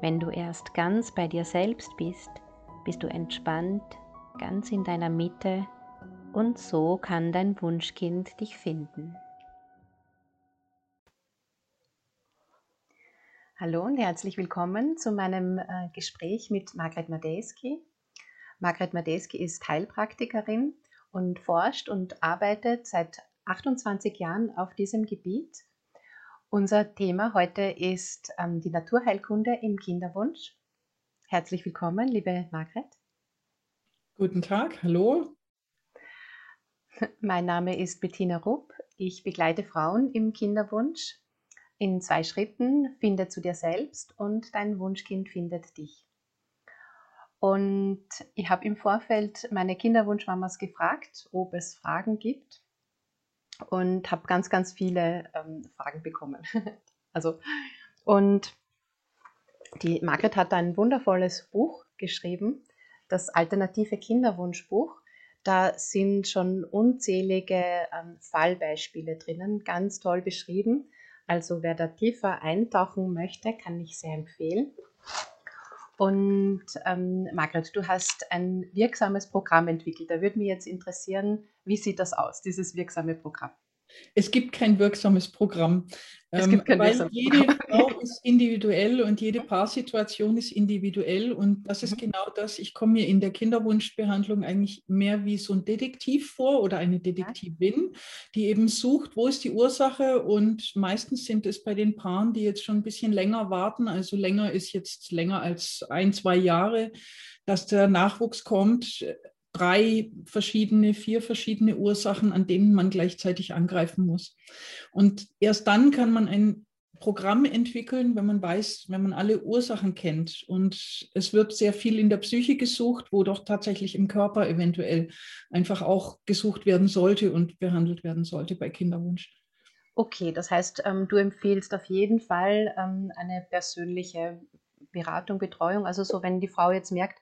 Wenn du erst ganz bei dir selbst bist, bist du entspannt, ganz in deiner Mitte und so kann dein Wunschkind dich finden. Hallo und herzlich willkommen zu meinem äh, Gespräch mit Margret Madejski. Margret Madejski ist Heilpraktikerin und forscht und arbeitet seit 28 Jahren auf diesem Gebiet unser Thema heute ist ähm, die Naturheilkunde im Kinderwunsch. Herzlich willkommen, liebe Margret. Guten Tag, hallo. Mein Name ist Bettina Rupp. Ich begleite Frauen im Kinderwunsch in zwei Schritten. Finde zu dir selbst und dein Wunschkind findet dich. Und ich habe im Vorfeld meine Kinderwunschmamas gefragt, ob es Fragen gibt und habe ganz, ganz viele ähm, Fragen bekommen. also, und die Margret hat ein wundervolles Buch geschrieben, das alternative Kinderwunschbuch. Da sind schon unzählige ähm, Fallbeispiele drinnen, ganz toll beschrieben. Also wer da tiefer eintauchen möchte, kann ich sehr empfehlen. Und ähm, Margret, du hast ein wirksames Programm entwickelt. Da würde mich jetzt interessieren, wie sieht das aus, dieses wirksame Programm? Es gibt kein wirksames Programm. Es gibt kein weil jede Frau ist individuell und jede Paarsituation ist individuell und das ist mhm. genau das. Ich komme mir in der Kinderwunschbehandlung eigentlich mehr wie so ein Detektiv vor oder eine Detektivin, die eben sucht, wo ist die Ursache und meistens sind es bei den Paaren, die jetzt schon ein bisschen länger warten, also länger ist jetzt länger als ein, zwei Jahre, dass der Nachwuchs kommt, drei verschiedene, vier verschiedene Ursachen, an denen man gleichzeitig angreifen muss. Und erst dann kann man ein Programm entwickeln, wenn man weiß, wenn man alle Ursachen kennt. Und es wird sehr viel in der Psyche gesucht, wo doch tatsächlich im Körper eventuell einfach auch gesucht werden sollte und behandelt werden sollte bei Kinderwunsch. Okay, das heißt, ähm, du empfiehlst auf jeden Fall ähm, eine persönliche Beratung, Betreuung. Also so, wenn die Frau jetzt merkt,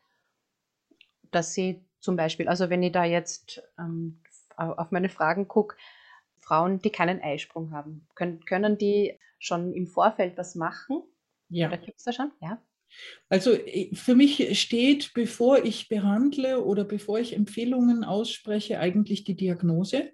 dass sie zum Beispiel. Also wenn ich da jetzt ähm, auf meine Fragen gucke, Frauen, die keinen Eisprung haben, können, können die schon im Vorfeld was machen? Ja. Oder gibt es da schon? Ja. Also äh, für mich steht, bevor ich behandle oder bevor ich Empfehlungen ausspreche, eigentlich die Diagnose.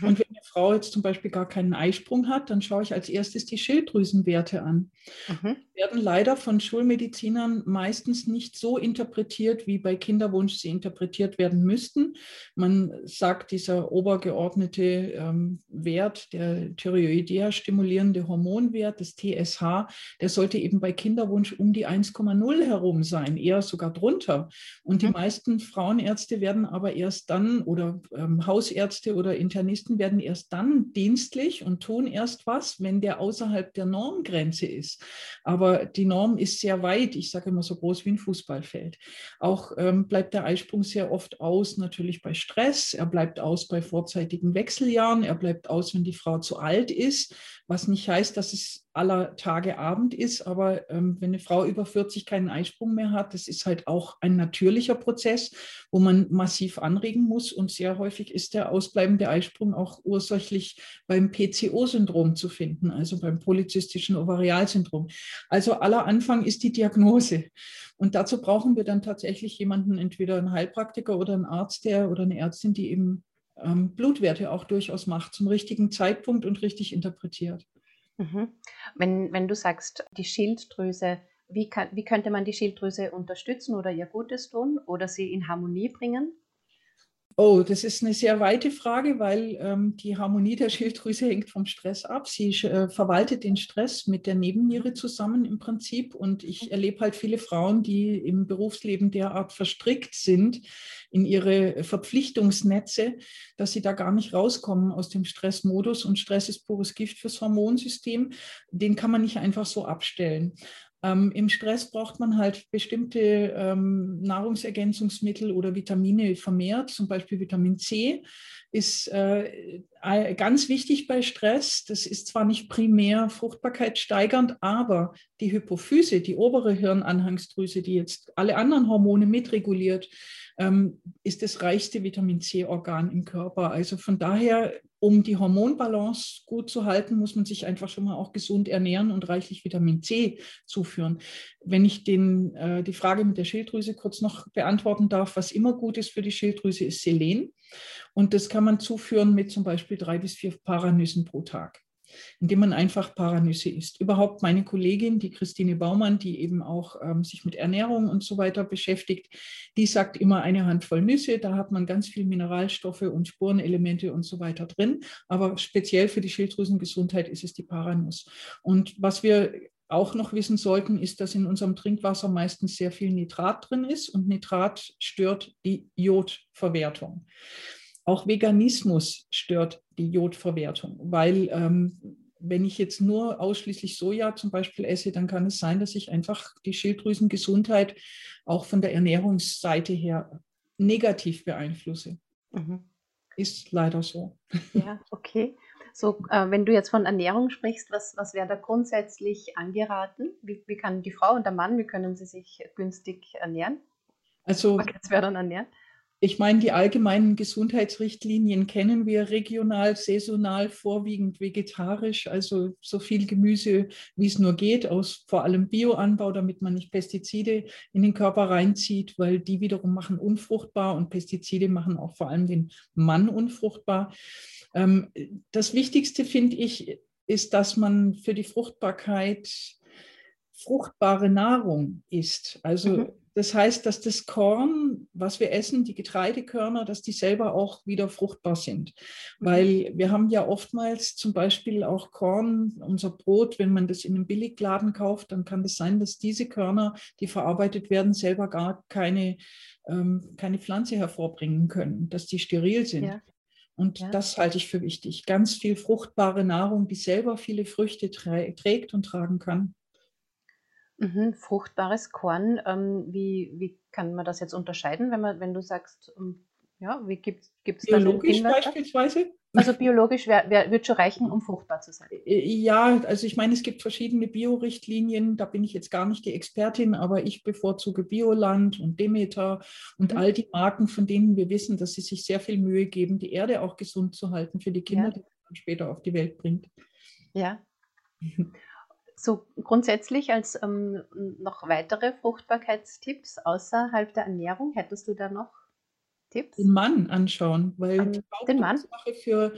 Mhm. Und Frau jetzt zum Beispiel gar keinen Eisprung hat, dann schaue ich als erstes die Schilddrüsenwerte an. Mhm. Werden leider von Schulmedizinern meistens nicht so interpretiert, wie bei Kinderwunsch sie interpretiert werden müssten. Man sagt, dieser obergeordnete ähm, Wert, der Thyroidea stimulierende Hormonwert, das TSH, der sollte eben bei Kinderwunsch um die 1,0 herum sein, eher sogar drunter. Und die mhm. meisten Frauenärzte werden aber erst dann oder ähm, Hausärzte oder Internisten werden erst dann dienstlich und tun erst was, wenn der außerhalb der Normgrenze ist. Aber die Norm ist sehr weit, ich sage immer so groß wie ein Fußballfeld. Auch ähm, bleibt der Eisprung sehr oft aus, natürlich bei Stress, er bleibt aus bei vorzeitigen Wechseljahren, er bleibt aus, wenn die Frau zu alt ist, was nicht heißt, dass es aller Tage Abend ist. Aber ähm, wenn eine Frau über 40 keinen Eisprung mehr hat, das ist halt auch ein natürlicher Prozess, wo man massiv anregen muss. Und sehr häufig ist der ausbleibende Eisprung auch ursächlich beim PCO-Syndrom zu finden, also beim polyzystischen Ovarialsyndrom. Also aller Anfang ist die Diagnose. Und dazu brauchen wir dann tatsächlich jemanden, entweder einen Heilpraktiker oder einen Arzt, der oder eine Ärztin, die eben ähm, Blutwerte auch durchaus macht, zum richtigen Zeitpunkt und richtig interpretiert. Mhm. Wenn, wenn du sagst, die Schilddrüse, wie, kann, wie könnte man die Schilddrüse unterstützen oder ihr Gutes tun oder sie in Harmonie bringen? Oh, das ist eine sehr weite Frage, weil ähm, die Harmonie der Schilddrüse hängt vom Stress ab. Sie äh, verwaltet den Stress mit der Nebenniere zusammen im Prinzip. Und ich erlebe halt viele Frauen, die im Berufsleben derart verstrickt sind in ihre Verpflichtungsnetze, dass sie da gar nicht rauskommen aus dem Stressmodus. Und Stress ist pures Gift fürs Hormonsystem. Den kann man nicht einfach so abstellen. Ähm, Im Stress braucht man halt bestimmte ähm, Nahrungsergänzungsmittel oder Vitamine vermehrt, zum Beispiel Vitamin C ist äh, ganz wichtig bei Stress. Das ist zwar nicht primär fruchtbarkeitssteigernd, aber die Hypophyse, die obere Hirnanhangsdrüse, die jetzt alle anderen Hormone mitreguliert, ähm, ist das reichste Vitamin C-Organ im Körper. Also von daher um die Hormonbalance gut zu halten, muss man sich einfach schon mal auch gesund ernähren und reichlich Vitamin C zuführen. Wenn ich den, äh, die Frage mit der Schilddrüse kurz noch beantworten darf, was immer gut ist für die Schilddrüse, ist Selen. Und das kann man zuführen mit zum Beispiel drei bis vier Paranüssen pro Tag indem man einfach Paranüsse isst. Überhaupt meine Kollegin, die Christine Baumann, die eben auch ähm, sich mit Ernährung und so weiter beschäftigt, die sagt immer eine Handvoll Nüsse, da hat man ganz viel Mineralstoffe und Spurenelemente und so weiter drin. Aber speziell für die Schilddrüsengesundheit ist es die Paranuss. Und was wir auch noch wissen sollten, ist, dass in unserem Trinkwasser meistens sehr viel Nitrat drin ist und Nitrat stört die Jodverwertung. Auch Veganismus stört die Jodverwertung, weil ähm, wenn ich jetzt nur ausschließlich Soja zum Beispiel esse, dann kann es sein, dass ich einfach die Schilddrüsengesundheit auch von der Ernährungsseite her negativ beeinflusse. Mhm. Ist leider so. Ja, okay. So, äh, wenn du jetzt von Ernährung sprichst, was, was wäre da grundsätzlich angeraten? Wie, wie kann die Frau und der Mann, wie können sie sich günstig ernähren? Also, was wäre dann ernähren? Ich meine, die allgemeinen Gesundheitsrichtlinien kennen wir regional, saisonal, vorwiegend vegetarisch, also so viel Gemüse, wie es nur geht, aus vor allem Bioanbau, damit man nicht Pestizide in den Körper reinzieht, weil die wiederum machen unfruchtbar und Pestizide machen auch vor allem den Mann unfruchtbar. Ähm, das Wichtigste finde ich, ist, dass man für die Fruchtbarkeit fruchtbare Nahrung isst. Also mhm. Das heißt, dass das Korn, was wir essen, die Getreidekörner, dass die selber auch wieder fruchtbar sind. Mhm. Weil wir haben ja oftmals zum Beispiel auch Korn, unser Brot, wenn man das in einem Billigladen kauft, dann kann es das sein, dass diese Körner, die verarbeitet werden, selber gar keine, ähm, keine Pflanze hervorbringen können, dass die steril sind. Ja. Und ja. das halte ich für wichtig. Ganz viel fruchtbare Nahrung, die selber viele Früchte trägt und tragen kann. Mhm, fruchtbares Korn, ähm, wie, wie kann man das jetzt unterscheiden, wenn man, wenn du sagst, ähm, ja, wie gibt es da Biologisch beispielsweise? Also biologisch wär, wär, wird schon reichen, um fruchtbar zu sein. Äh, ja, also ich meine, es gibt verschiedene Biorichtlinien, da bin ich jetzt gar nicht die Expertin, aber ich bevorzuge Bioland und Demeter und mhm. all die Marken, von denen wir wissen, dass sie sich sehr viel Mühe geben, die Erde auch gesund zu halten für die Kinder, ja. die man später auf die Welt bringt. Ja. So grundsätzlich als ähm, noch weitere Fruchtbarkeitstipps außerhalb der Ernährung, hättest du da noch Tipps? Den Mann anschauen, weil um, die Hauptursache für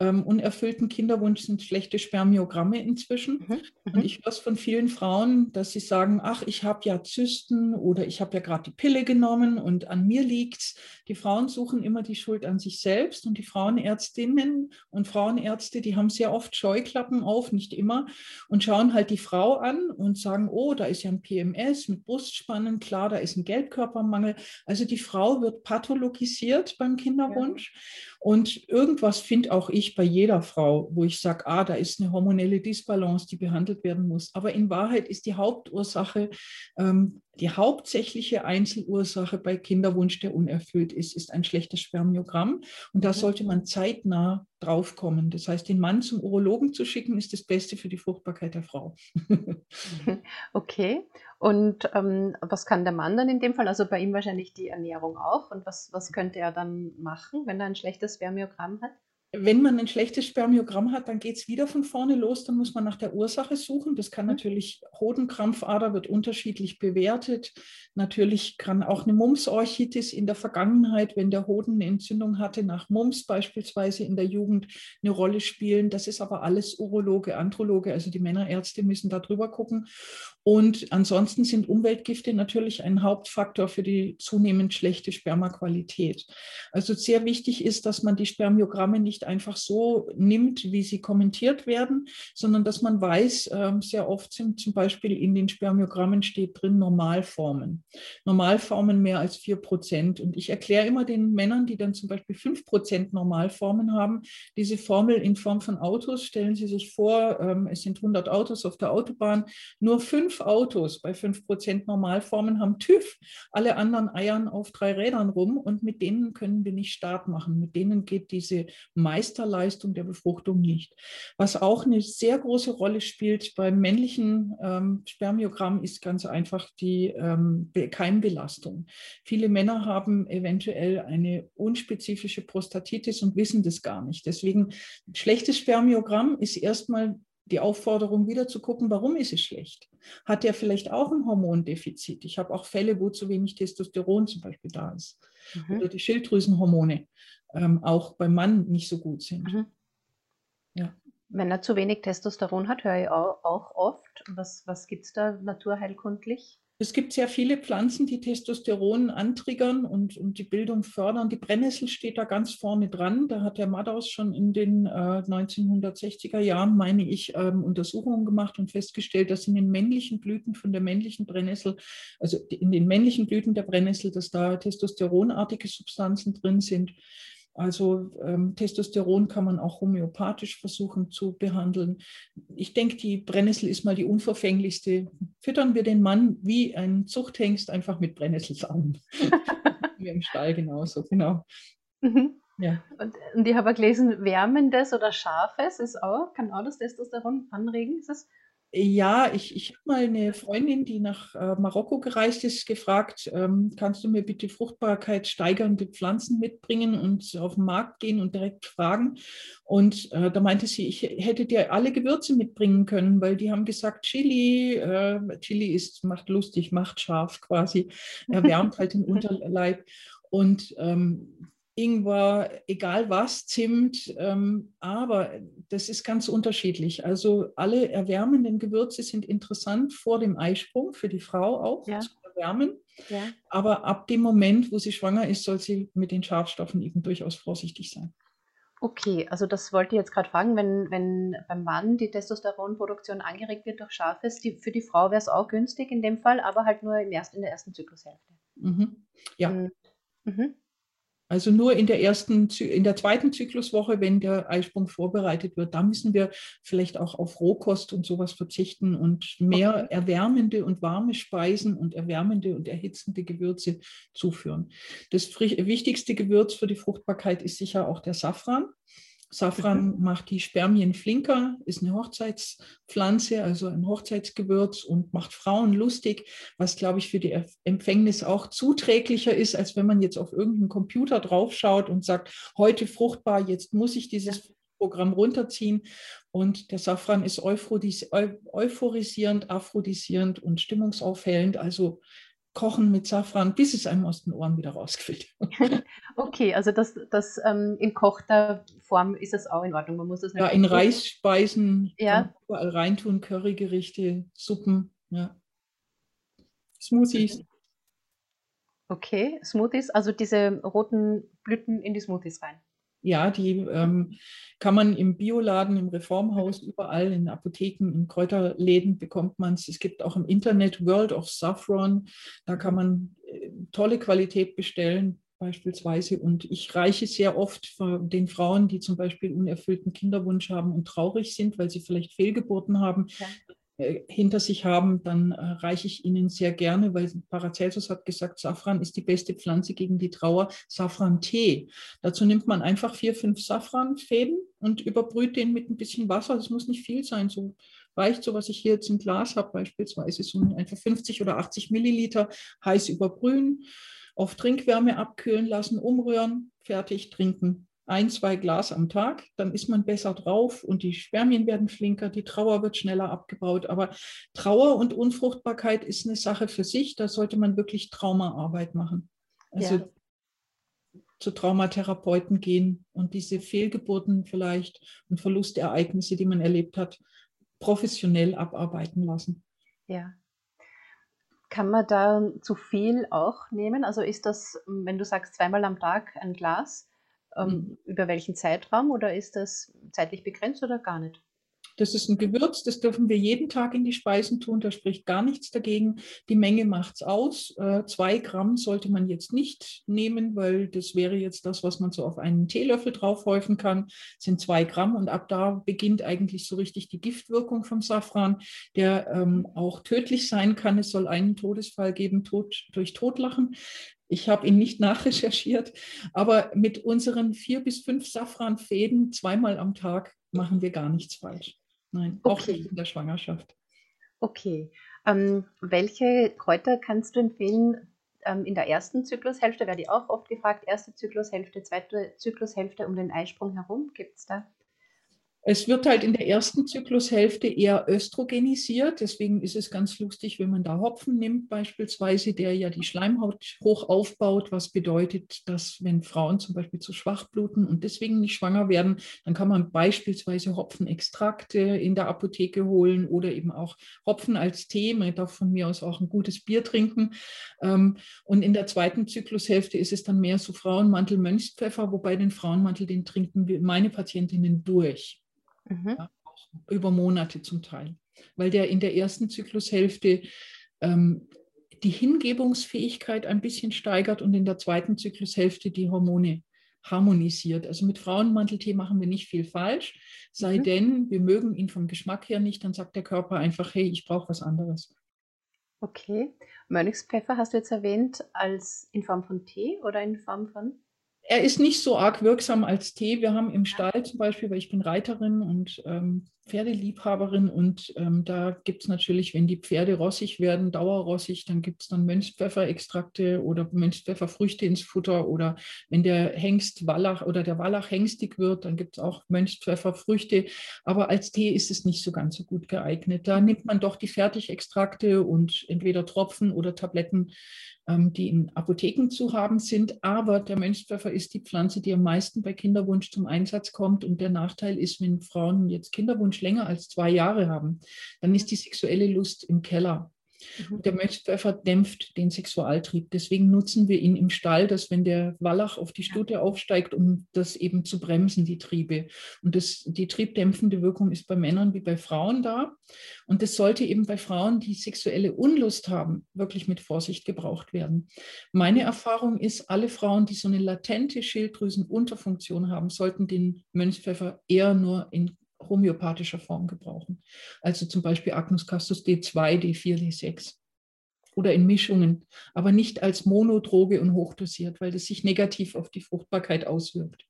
ähm, unerfüllten Kinderwunsch sind schlechte Spermiogramme inzwischen. Mhm. Und mhm. ich höre es von vielen Frauen, dass sie sagen, ach, ich habe ja Zysten oder ich habe ja gerade die Pille genommen und an mir liegt es. Die Frauen suchen immer die Schuld an sich selbst und die Frauenärztinnen und Frauenärzte, die haben sehr oft Scheuklappen auf, nicht immer, und schauen halt die Frau an und sagen, oh, da ist ja ein PMS mit Brustspannen, klar, da ist ein Geldkörpermangel. Also die Frau wird pathologisiert beim Kinderwunsch. Ja. Und irgendwas finde auch ich bei jeder Frau, wo ich sage, ah, da ist eine hormonelle Disbalance, die behandelt werden muss. Aber in Wahrheit ist die Hauptursache, ähm, die hauptsächliche Einzelursache bei Kinderwunsch, der unerfüllt ist, ist ein schlechtes Spermiogramm. Und da sollte man zeitnah draufkommen. Das heißt, den Mann zum Urologen zu schicken, ist das Beste für die Fruchtbarkeit der Frau. okay. Und ähm, was kann der Mann dann in dem Fall? Also bei ihm wahrscheinlich die Ernährung auch. Und was, was könnte er dann machen, wenn er ein schlechtes Spermiogramm hat? Wenn man ein schlechtes Spermiogramm hat, dann geht es wieder von vorne los, dann muss man nach der Ursache suchen. Das kann mhm. natürlich, Hodenkrampfader wird unterschiedlich bewertet. Natürlich kann auch eine Mumpsorchitis in der Vergangenheit, wenn der Hoden eine Entzündung hatte, nach Mumps beispielsweise in der Jugend eine Rolle spielen. Das ist aber alles Urologe, Androloge, also die Männerärzte müssen da drüber gucken. Und ansonsten sind Umweltgifte natürlich ein Hauptfaktor für die zunehmend schlechte Spermaqualität. Also sehr wichtig ist, dass man die Spermiogramme nicht nicht einfach so nimmt, wie sie kommentiert werden, sondern dass man weiß, ähm, sehr oft sind zum Beispiel in den Spermiogrammen steht drin Normalformen. Normalformen mehr als 4 Prozent. Und ich erkläre immer den Männern, die dann zum Beispiel 5 Prozent Normalformen haben, diese Formel in Form von Autos. Stellen Sie sich vor, ähm, es sind 100 Autos auf der Autobahn. Nur fünf Autos bei 5 Prozent Normalformen haben TÜV. Alle anderen eiern auf drei Rädern rum und mit denen können wir nicht Start machen. Mit denen geht diese Meisterleistung der Befruchtung nicht. Was auch eine sehr große Rolle spielt beim männlichen ähm, Spermiogramm ist ganz einfach die ähm, Keimbelastung. Viele Männer haben eventuell eine unspezifische Prostatitis und wissen das gar nicht. Deswegen schlechtes Spermiogramm ist erstmal die Aufforderung wieder zu gucken, warum ist es schlecht? Hat er vielleicht auch ein Hormondefizit? Ich habe auch Fälle, wo zu wenig Testosteron zum Beispiel da ist. Mhm. Oder die Schilddrüsenhormone ähm, auch beim Mann nicht so gut sind. Mhm. Ja. Wenn er zu wenig Testosteron hat, höre ich auch, auch oft. Was, was gibt es da naturheilkundlich? Es gibt sehr viele Pflanzen, die Testosteron antriggern und, und die Bildung fördern. Die Brennnessel steht da ganz vorne dran. Da hat der Madaus schon in den äh, 1960er Jahren, meine ich, ähm, Untersuchungen gemacht und festgestellt, dass in den männlichen Blüten von der männlichen Brennnessel, also in den männlichen Blüten der Brennnessel, dass da testosteronartige Substanzen drin sind. Also ähm, Testosteron kann man auch homöopathisch versuchen zu behandeln. Ich denke, die Brennnessel ist mal die unverfänglichste. Füttern wir den Mann wie ein Zuchthengst einfach mit Brennnesselsamen. wie im Stall genauso, genau. Mhm. Ja. Und, und ich habe gelesen, wärmendes oder scharfes ist auch, kann auch das Testosteron anregen. Ist das ja, ich, ich habe mal eine Freundin, die nach äh, Marokko gereist ist, gefragt, ähm, kannst du mir bitte Fruchtbarkeit steigernde Pflanzen mitbringen und auf den Markt gehen und direkt fragen. Und äh, da meinte sie, ich hätte dir alle Gewürze mitbringen können, weil die haben gesagt, Chili, äh, Chili ist, macht lustig, macht scharf quasi, erwärmt halt den Unterleib. Und ähm, Ingwer, egal was, Zimt, ähm, aber das ist ganz unterschiedlich. Also alle erwärmenden Gewürze sind interessant vor dem Eisprung, für die Frau auch ja. zu erwärmen. Ja. Aber ab dem Moment, wo sie schwanger ist, soll sie mit den Schadstoffen eben durchaus vorsichtig sein. Okay, also das wollte ich jetzt gerade fragen, wenn, wenn beim Mann die Testosteronproduktion angeregt wird durch Scharfes, die, für die Frau wäre es auch günstig in dem Fall, aber halt nur im ersten, in der ersten Zyklushälfte. Mhm. Ja. Mhm. mhm. Also nur in der ersten, in der zweiten Zykluswoche, wenn der Eisprung vorbereitet wird, da müssen wir vielleicht auch auf Rohkost und sowas verzichten und mehr okay. erwärmende und warme Speisen und erwärmende und erhitzende Gewürze zuführen. Das wichtigste Gewürz für die Fruchtbarkeit ist sicher auch der Safran. Safran mhm. macht die Spermien flinker, ist eine Hochzeitspflanze, also ein Hochzeitsgewürz und macht Frauen lustig, was, glaube ich, für die Empfängnis auch zuträglicher ist, als wenn man jetzt auf irgendeinen Computer draufschaut und sagt, heute fruchtbar, jetzt muss ich dieses Programm runterziehen. Und der Safran ist euphorisierend, aphrodisierend und stimmungsaufhellend. Also Kochen mit Safran, bis es einem aus den Ohren wieder rausquillt. okay, also das, das ähm, in kochter Form ist das auch in Ordnung. Man muss das ja, in Reisspeisen ja. überall reintun, Currygerichte, Suppen, ja. Smoothies. Okay, Smoothies, also diese roten Blüten in die Smoothies rein. Ja, die ähm, kann man im Bioladen, im Reformhaus, überall in Apotheken, in Kräuterläden bekommt man es. Es gibt auch im Internet World of Saffron. Da kann man äh, tolle Qualität bestellen beispielsweise. Und ich reiche sehr oft den Frauen, die zum Beispiel unerfüllten Kinderwunsch haben und traurig sind, weil sie vielleicht Fehlgeburten haben, ja. Äh, hinter sich haben, dann äh, reiche ich Ihnen sehr gerne, weil Paracelsus hat gesagt, Safran ist die beste Pflanze gegen die Trauer, Safran-Tee. Dazu nimmt man einfach vier, fünf Safranfäden und überbrüht den mit ein bisschen Wasser. Das muss nicht viel sein, so reicht so, was ich hier jetzt im Glas habe, beispielsweise so einfach 50 oder 80 Milliliter heiß überbrühen, auf Trinkwärme abkühlen lassen, umrühren, fertig trinken ein, zwei Glas am Tag, dann ist man besser drauf und die Spermien werden flinker, die Trauer wird schneller abgebaut. Aber Trauer und Unfruchtbarkeit ist eine Sache für sich, da sollte man wirklich Traumaarbeit machen. Also ja. zu Traumatherapeuten gehen und diese Fehlgeburten vielleicht und Verlustereignisse, die man erlebt hat, professionell abarbeiten lassen. Ja. Kann man da zu viel auch nehmen? Also ist das, wenn du sagst zweimal am Tag ein Glas, Ähm, mhm. Über welchen Zeitraum oder ist das zeitlich begrenzt oder gar nicht? Das ist ein Gewürz, das dürfen wir jeden Tag in die Speisen tun, da spricht gar nichts dagegen. Die Menge macht es aus. Äh, zwei Gramm sollte man jetzt nicht nehmen, weil das wäre jetzt das, was man so auf einen Teelöffel draufhäufen kann, das sind zwei Gramm und ab da beginnt eigentlich so richtig die Giftwirkung vom Safran, der ähm, auch tödlich sein kann. Es soll einen Todesfall geben, Tod durch Totlachen. Ich habe ihn nicht nachrecherchiert, aber mit unseren vier bis fünf Safranfäden zweimal am Tag machen wir gar nichts falsch. Nein, auch nicht in der Schwangerschaft. Okay. Ähm, welche Kräuter kannst du empfehlen ähm, in der ersten Zyklushälfte? Werde ich auch oft gefragt. Erste Zyklushälfte, zweite Zyklushälfte um den Eisprung herum. Gibt es da es wird halt in der ersten Zyklushälfte eher östrogenisiert. Deswegen ist es ganz lustig, wenn man da Hopfen nimmt, beispielsweise, der ja die Schleimhaut hoch aufbaut, was bedeutet, dass wenn Frauen zum Beispiel zu schwach bluten und deswegen nicht schwanger werden, dann kann man beispielsweise Hopfenextrakte in der Apotheke holen oder eben auch Hopfen als Tee. Man darf von mir aus auch ein gutes Bier trinken. Ähm, und in der zweiten Zyklushälfte ist es dann mehr so Frauenmantel, Mönchspfeffer, wobei den Frauenmantel, den trinken meine Patientinnen durch. Mhm. Ja, über Monate zum Teil, weil der in der ersten Zyklushälfte ähm, die Hingebungsfähigkeit ein bisschen steigert und in der zweiten Zyklushälfte die Hormone harmonisiert. Also mit Frauenmanteltee machen wir nicht viel falsch, sei mhm. denn, wir mögen ihn vom Geschmack her nicht, dann sagt der Körper einfach, hey, ich brauche was anderes. Okay. Mönchspfeffer hast du jetzt erwähnt, als in Form von Tee oder in Form von? Er ist nicht so arg wirksam als Tee. Wir haben im Stall zum Beispiel, weil ich bin Reiterin und ähm, Pferdeliebhaberin und ähm, da gibt es natürlich, wenn die Pferde rossig werden, dauerrossig, dann gibt es dann Mönchspfefferextrakte oder Mönchspfefferfrüchte ins Futter oder wenn der Hengst Wallach oder der Wallach hengstig wird, dann gibt es auch Mönchspfefferfrüchte. Aber als Tee ist es nicht so ganz so gut geeignet. Da nimmt man doch die Fertigextrakte und entweder Tropfen oder Tabletten ähm, die in Apotheken zu haben sind. Aber der Mönchspfeffer ist die Pflanze, die am meisten bei Kinderwunsch zum Einsatz kommt. Und der Nachteil ist, wenn Frauen jetzt Kinderwunsch länger als zwei Jahre haben, dann ist die sexuelle Lust im Keller. Mhm. Der Mönchspfeffer dämpft den Sexualtrieb. Deswegen nutzen wir ihn im Stall, dass wenn der Wallach auf die Stute aufsteigt, um das eben zu bremsen, die Triebe. Und das, die triebdämpfende Wirkung ist bei Männern wie bei Frauen da. Und das sollte eben bei Frauen, die sexuelle Unlust haben, wirklich mit Vorsicht gebraucht werden. Meine Erfahrung ist, alle Frauen, die so eine latente Schilddrüsenunterfunktion haben, sollten den Mönchspfeffer eher nur in homöopathischer Form gebrauchen. Also zum Beispiel Agnus castus D2, D4, D6 oder in Mischungen, aber nicht als Monodroge und hochdosiert, weil das sich negativ auf die Fruchtbarkeit auswirkt.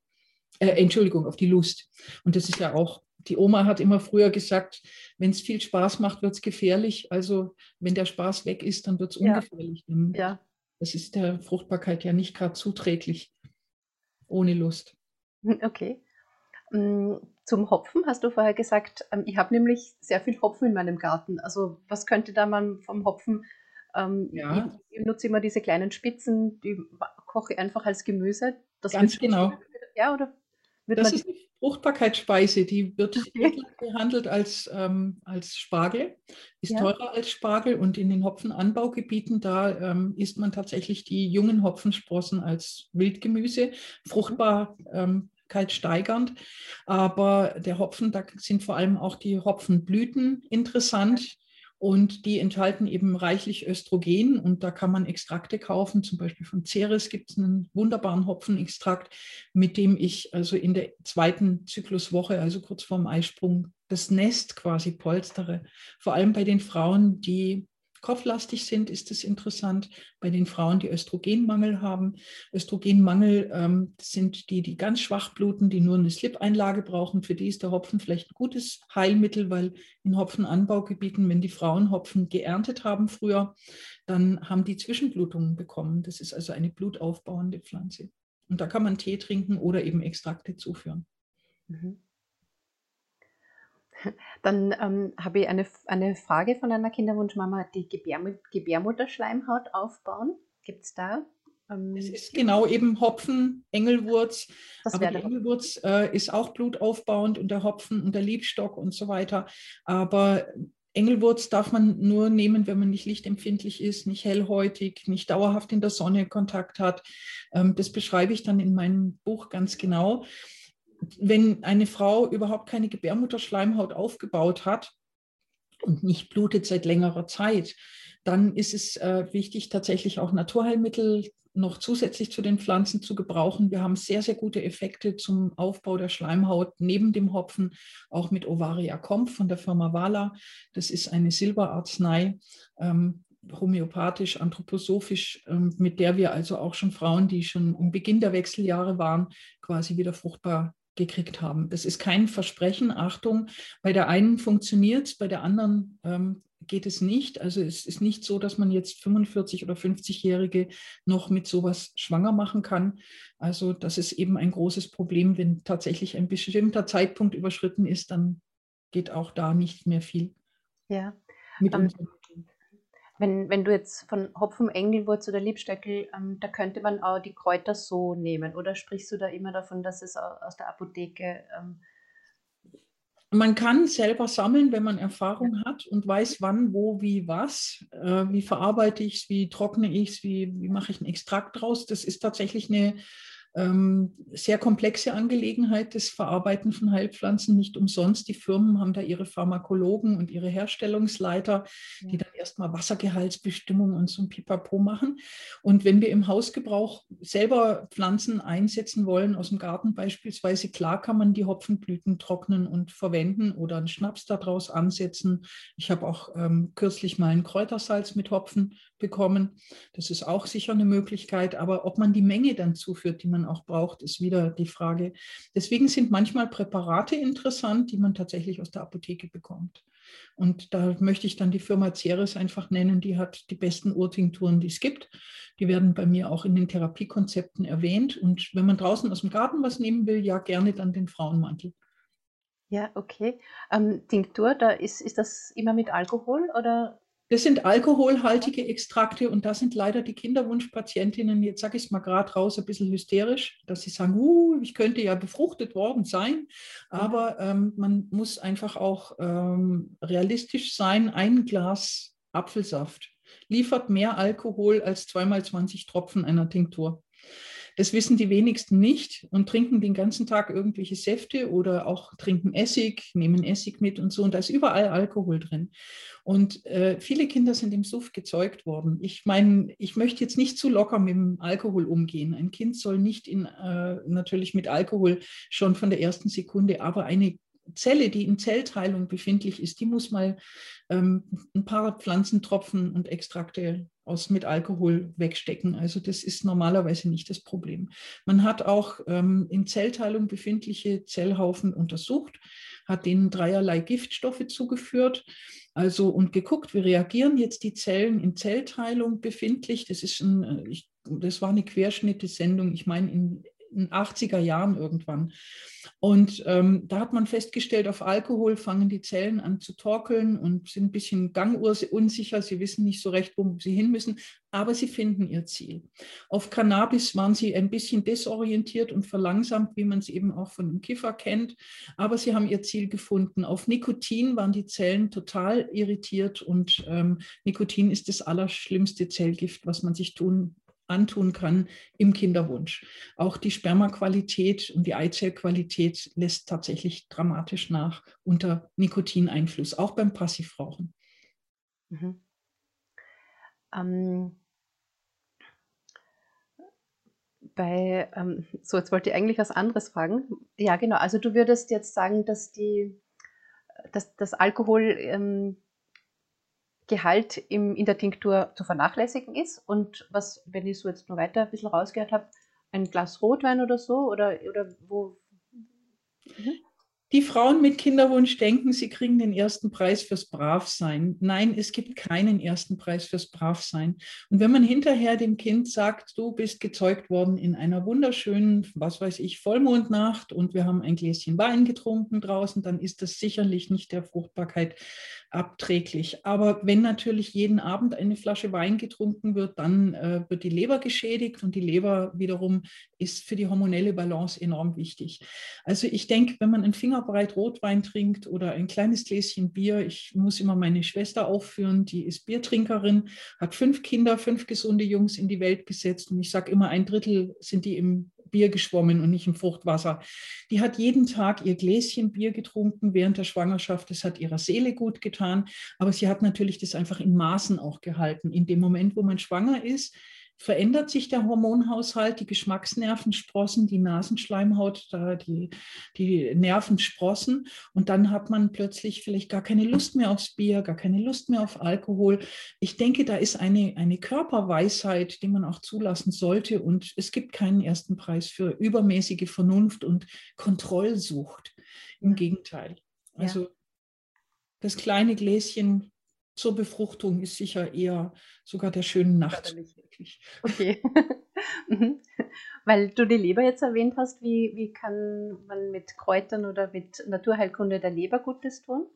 Äh, Entschuldigung, auf die Lust. Und das ist ja auch, die Oma hat immer früher gesagt, wenn es viel Spaß macht, wird es gefährlich. Also wenn der Spaß weg ist, dann wird es ungefährlich. Ja. ja. Das ist der Fruchtbarkeit ja nicht gerade zuträglich, ohne Lust. Okay. Mm, zum Hopfen hast du vorher gesagt, ähm, ich habe nämlich sehr viel Hopfen in meinem Garten. Also was könnte da man vom Hopfen? Ähm, ja. ich, ich, nutze immer diese kleinen Spitzen, die koche ich einfach als Gemüse. Das Ganz genau. Ja, oder das ist eine Fruchtbarkeitsspeise, die wird behandelt als, ähm, als Spargel, ist ja. teurer als Spargel und in den Hopfenanbaugebieten, da ähm, isst man tatsächlich die jungen Hopfensprossen als Wildgemüse. Fruchtbar ähm, steigernd. Aber der Hopfen, da sind vor allem auch die Hopfenblüten interessant. Und die enthalten eben reichlich Östrogen und da kann man Extrakte kaufen. Zum Beispiel von Ceres gibt es einen wunderbaren Hopfenextrakt, mit dem ich also in der zweiten Zykluswoche, also kurz vorm Eisprung, das Nest quasi polstere. Vor allem bei den Frauen, die kopflastig sind, ist es interessant. Bei den Frauen, die Östrogenmangel haben. Östrogenmangel ähm, sind die, die ganz schwach bluten, die nur eine Slip-Einlage brauchen. Für die ist der Hopfen vielleicht ein gutes Heilmittel, weil in Hopfenanbaugebieten, wenn die Frauen Hopfen geerntet haben früher, dann haben die Zwischenblutungen bekommen. Das ist also eine blutaufbauende Pflanze. Und da kann man Tee trinken oder eben Extrakte zuführen. Mhm. Dann ähm, habe ich eine, eine Frage von einer Kinderwunschmama, die Gebärm Gebärmutterschleimhaut aufbauen. Gibt es da? Ähm, es ist genau eben Hopfen, Engelwurz. Das aber die Engelwurz äh, ist auch blutaufbauend und der Hopfen und der Liebstock und so weiter. Aber Engelwurz darf man nur nehmen, wenn man nicht lichtempfindlich ist, nicht hellhäutig, nicht dauerhaft in der Sonne Kontakt hat. Ähm, das beschreibe ich dann in meinem Buch ganz genau. Wenn eine Frau überhaupt keine Gebärmutterschleimhaut aufgebaut hat und nicht blutet seit längerer Zeit, dann ist es äh, wichtig, tatsächlich auch Naturheilmittel noch zusätzlich zu den Pflanzen zu gebrauchen. Wir haben sehr, sehr gute Effekte zum Aufbau der Schleimhaut neben dem Hopfen, auch mit Ovaria Comp von der Firma Vala. Das ist eine Silberarznei, ähm, homöopathisch, anthroposophisch, ähm, mit der wir also auch schon Frauen, die schon im Beginn der Wechseljahre waren, quasi wieder fruchtbar gekriegt haben. Das ist kein Versprechen, Achtung, bei der einen funktioniert es, bei der anderen ähm, geht es nicht. Also es ist nicht so, dass man jetzt 45 oder 50-Jährige noch mit sowas schwanger machen kann. Also das ist eben ein großes Problem. Wenn tatsächlich ein bestimmter Zeitpunkt überschritten ist, dann geht auch da nicht mehr viel. Ja. Mit um, ähm, wenn, wenn du jetzt von Hopfen, Engelwurz oder Liebstöckel, ähm, da könnte man auch die Kräuter so nehmen. Oder sprichst du da immer davon, dass es aus der Apotheke ähm, man kann selber sammeln, wenn man Erfahrung hat und weiß, wann, wo, wie, was. Äh, wie verarbeite ich es, wie trockne ich es, wie, wie mache ich einen Extrakt draus. Das ist tatsächlich eine sehr komplexe Angelegenheit, das Verarbeiten von Heilpflanzen. Nicht umsonst. Die Firmen haben da ihre Pharmakologen und ihre Herstellungsleiter, ja. die dann erstmal Wassergehaltsbestimmung und so ein Pipapo machen. Und wenn wir im Hausgebrauch selber Pflanzen einsetzen wollen, aus dem Garten beispielsweise, klar kann man die Hopfenblüten trocknen und verwenden oder einen Schnaps daraus ansetzen. Ich habe auch ähm, kürzlich mal ein Kräutersalz mit Hopfen bekommen. Das ist auch sicher eine Möglichkeit. Aber ob man die Menge dann zuführt, die man auch braucht, ist wieder die Frage. Deswegen sind manchmal Präparate interessant, die man tatsächlich aus der Apotheke bekommt. Und da möchte ich dann die Firma Ceres einfach nennen, die hat die besten Urtinkturen, die es gibt. Die werden bei mir auch in den Therapiekonzepten erwähnt. Und wenn man draußen aus dem Garten was nehmen will, ja gerne dann den Frauenmantel. Ja, okay. Ähm, Tinktur, da ist, ist das immer mit Alkohol oder das sind alkoholhaltige Extrakte und da sind leider die Kinderwunschpatientinnen, jetzt sage ich es mal gerade raus, ein bisschen hysterisch, dass sie sagen, uh, ich könnte ja befruchtet worden sein, aber ähm, man muss einfach auch ähm, realistisch sein. Ein Glas Apfelsaft liefert mehr Alkohol als zweimal 20 Tropfen einer Tinktur. Das wissen die wenigsten nicht und trinken den ganzen Tag irgendwelche Säfte oder auch trinken Essig, nehmen Essig mit und so. Und da ist überall Alkohol drin. Und äh, viele Kinder sind im Suff gezeugt worden. Ich meine, ich möchte jetzt nicht zu locker mit dem Alkohol umgehen. Ein Kind soll nicht in, äh, natürlich mit Alkohol schon von der ersten Sekunde, aber eine Zelle, die in Zellteilung befindlich ist, die muss mal ähm, ein paar Pflanzentropfen und Extrakte aus mit Alkohol wegstecken. Also das ist normalerweise nicht das Problem. Man hat auch ähm, in Zellteilung befindliche Zellhaufen untersucht, hat denen dreierlei Giftstoffe zugeführt. Also und geguckt, wie reagieren jetzt die Zellen in Zellteilung befindlich. Das ist ein, äh, ich, das war eine Querschnittesendung, ich meine in in 80er Jahren irgendwann. Und ähm, da hat man festgestellt, auf Alkohol fangen die Zellen an zu torkeln und sind ein bisschen gangunsicher. Sie wissen nicht so recht, wo sie hin müssen, aber sie finden ihr Ziel. Auf Cannabis waren sie ein bisschen desorientiert und verlangsamt, wie man es eben auch von dem Kiffer kennt, aber sie haben ihr Ziel gefunden. Auf Nikotin waren die Zellen total irritiert und ähm, Nikotin ist das allerschlimmste Zellgift, was man sich tun antun kann im Kinderwunsch. Auch die Spermaqualität und die Eizellqualität lässt tatsächlich dramatisch nach unter Nikotineinfluss, auch beim Passivrauchen. Mhm. Ähm, bei, ähm, so jetzt wollte ich eigentlich was anderes fragen. Ja, genau. Also du würdest jetzt sagen, dass die, dass das Alkohol ähm, Gehalt im, in der Tinktur zu vernachlässigen ist. Und was, wenn ich so jetzt nur weiter ein bisschen rausgehört habe, ein Glas Rotwein oder so? Oder, oder wo? Mhm. Die Frauen mit Kinderwunsch denken, sie kriegen den ersten Preis fürs Bravsein. Nein, es gibt keinen ersten Preis fürs Bravsein. Und wenn man hinterher dem Kind sagt, du bist gezeugt worden in einer wunderschönen, was weiß ich, Vollmondnacht und wir haben ein Gläschen Wein getrunken draußen, dann ist das sicherlich nicht der Fruchtbarkeit abträglich. Aber wenn natürlich jeden Abend eine Flasche Wein getrunken wird, dann äh, wird die Leber geschädigt und die Leber wiederum ist für die hormonelle Balance enorm wichtig. Also ich denke, wenn man ein Fingerbreit Rotwein trinkt oder ein kleines Gläschen Bier, ich muss immer meine Schwester aufführen, die ist Biertrinkerin, hat fünf Kinder, fünf gesunde Jungs in die Welt gesetzt und ich sage immer, ein Drittel sind die im Bier geschwommen und nicht im Fruchtwasser. Die hat jeden Tag ihr Gläschen Bier getrunken während der Schwangerschaft. Das hat ihrer Seele gut getan. Aber sie hat natürlich das einfach in Maßen auch gehalten. In dem Moment, wo man schwanger ist, verändert sich der Hormonhaushalt, die Geschmacksnerven sprossen, die Nasenschleimhaut, da die, die Nerven sprossen und dann hat man plötzlich vielleicht gar keine Lust mehr aufs Bier, gar keine Lust mehr auf Alkohol. Ich denke, da ist eine, eine Körperweisheit, die man auch zulassen sollte und es gibt keinen ersten Preis für übermäßige Vernunft und Kontrollsucht. Im Gegenteil. Also ja. das kleine Gläschen zur Befruchtung ist sicher eher sogar der schönen Nacht. Okay. Mhm. Weil du die Leber jetzt erwähnt hast, wie, wie kann man mit Kräutern oder mit Naturheilkunde der Leber Gutes tun?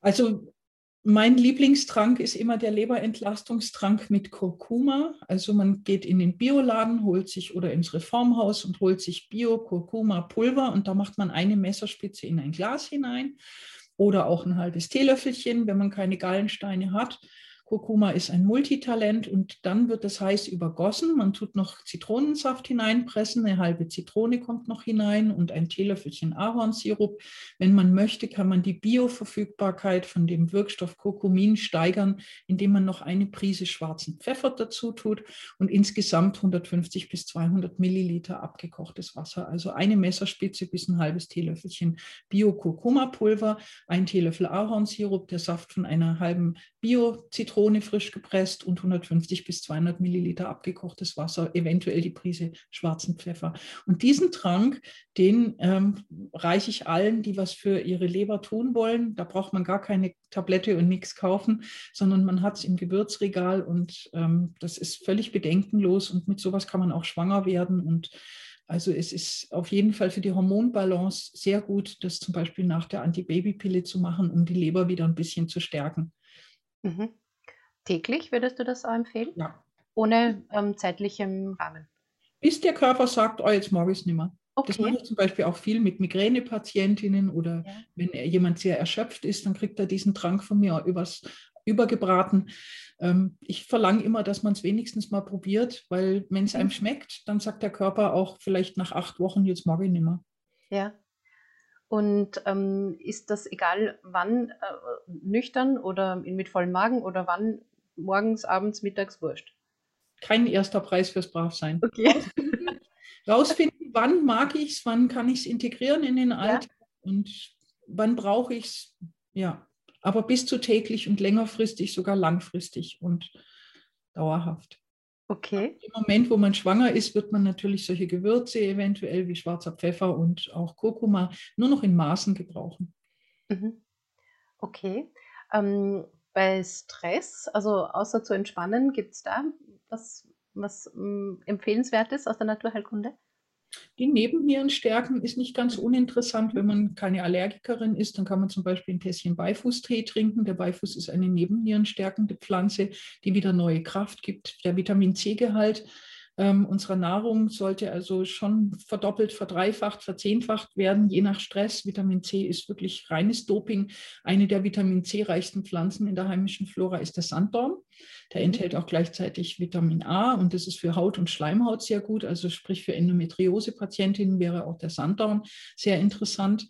Also mein Lieblingstrank ist immer der Leberentlastungstrank mit Kurkuma. Also man geht in den Bioladen, holt sich oder ins Reformhaus und holt sich Bio-Kurkuma-Pulver und da macht man eine Messerspitze in ein Glas hinein oder auch ein halbes Teelöffelchen, wenn man keine Gallensteine hat. Kurkuma ist ein Multitalent und dann wird das heiß übergossen. Man tut noch Zitronensaft hineinpressen, eine halbe Zitrone kommt noch hinein und ein Teelöffelchen Ahornsirup. Wenn man möchte, kann man die Bioverfügbarkeit von dem Wirkstoff Kurkumin steigern, indem man noch eine Prise schwarzen Pfeffer dazu tut und insgesamt 150 bis 200 Milliliter abgekochtes Wasser, also eine Messerspitze bis ein halbes Teelöffelchen Bio-Kurkuma-Pulver, ein Teelöffel Ahornsirup, der Saft von einer halben Bio-Zitrone Zitrone frisch gepresst und 150 bis 200 Milliliter abgekochtes Wasser, eventuell die Prise schwarzen Pfeffer. Und diesen Trank, den ähm, reiche ich allen, die was für ihre Leber tun wollen. Da braucht man gar keine Tablette und nichts kaufen, sondern man hat es im Gewürzregal und ähm, das ist völlig bedenkenlos und mit sowas kann man auch schwanger werden und also es ist auf jeden Fall für die Hormonbalance sehr gut, das zum Beispiel nach der Antibabypille zu machen, um die Leber wieder ein bisschen zu stärken. Mhm. Täglich würdest du das auch empfehlen? Ja. Ohne ähm, zeitlichem Rahmen? Bis der Körper sagt, oh, jetzt mag ich es nicht mehr. Okay. Das mache ich zum Beispiel auch viel mit Migränepatientinnen oder ja. wenn jemand sehr erschöpft ist, dann kriegt er diesen Trank von mir übers, übergebraten. Ähm, ich verlange immer, dass man es wenigstens mal probiert, weil wenn es einem schmeckt, dann sagt der Körper auch vielleicht nach acht Wochen, jetzt mag ich nicht mehr. Ja. Und ähm, ist das egal wann, äh, nüchtern oder mit vollem Magen oder wann morgens, abends, mittags, wurscht. Kein erster Preis fürs Bravsein. Okay. Rausfinden, wann mag ich es, wann kann ich es integrieren in den Alltag ja. und wann brauche ich es. Ja, aber bis zu täglich und längerfristig, sogar langfristig und dauerhaft. Okay. Im Moment, wo man schwanger ist, wird man natürlich solche Gewürze, eventuell wie schwarzer Pfeffer und auch Kurkuma, nur noch in Maßen gebrauchen. Mhm. Okay. Ähm, bei Stress, also außer zu entspannen, gibt es da was, was ähm, empfehlenswertes aus der Naturheilkunde? Die Nebennierenstärken ist nicht ganz uninteressant. Wenn man keine Allergikerin ist, dann kann man zum Beispiel ein Tässchen Beifußtee trinken. Der Beifuß ist eine nebennierenstärkende Pflanze, die wieder neue Kraft gibt. Der Vitamin C-Gehalt ähm, unserer Nahrung sollte also schon verdoppelt, verdreifacht, verzehnfacht werden, je nach Stress. Vitamin C ist wirklich reines Doping. Eine der Vitamin C-reichsten Pflanzen in der heimischen Flora ist der Sanddorn. Der mhm. enthält auch gleichzeitig Vitamin A und das ist für Haut und Schleimhaut sehr gut. Also sprich für Endometriose-Patientinnen wäre auch der Sanddorn sehr interessant.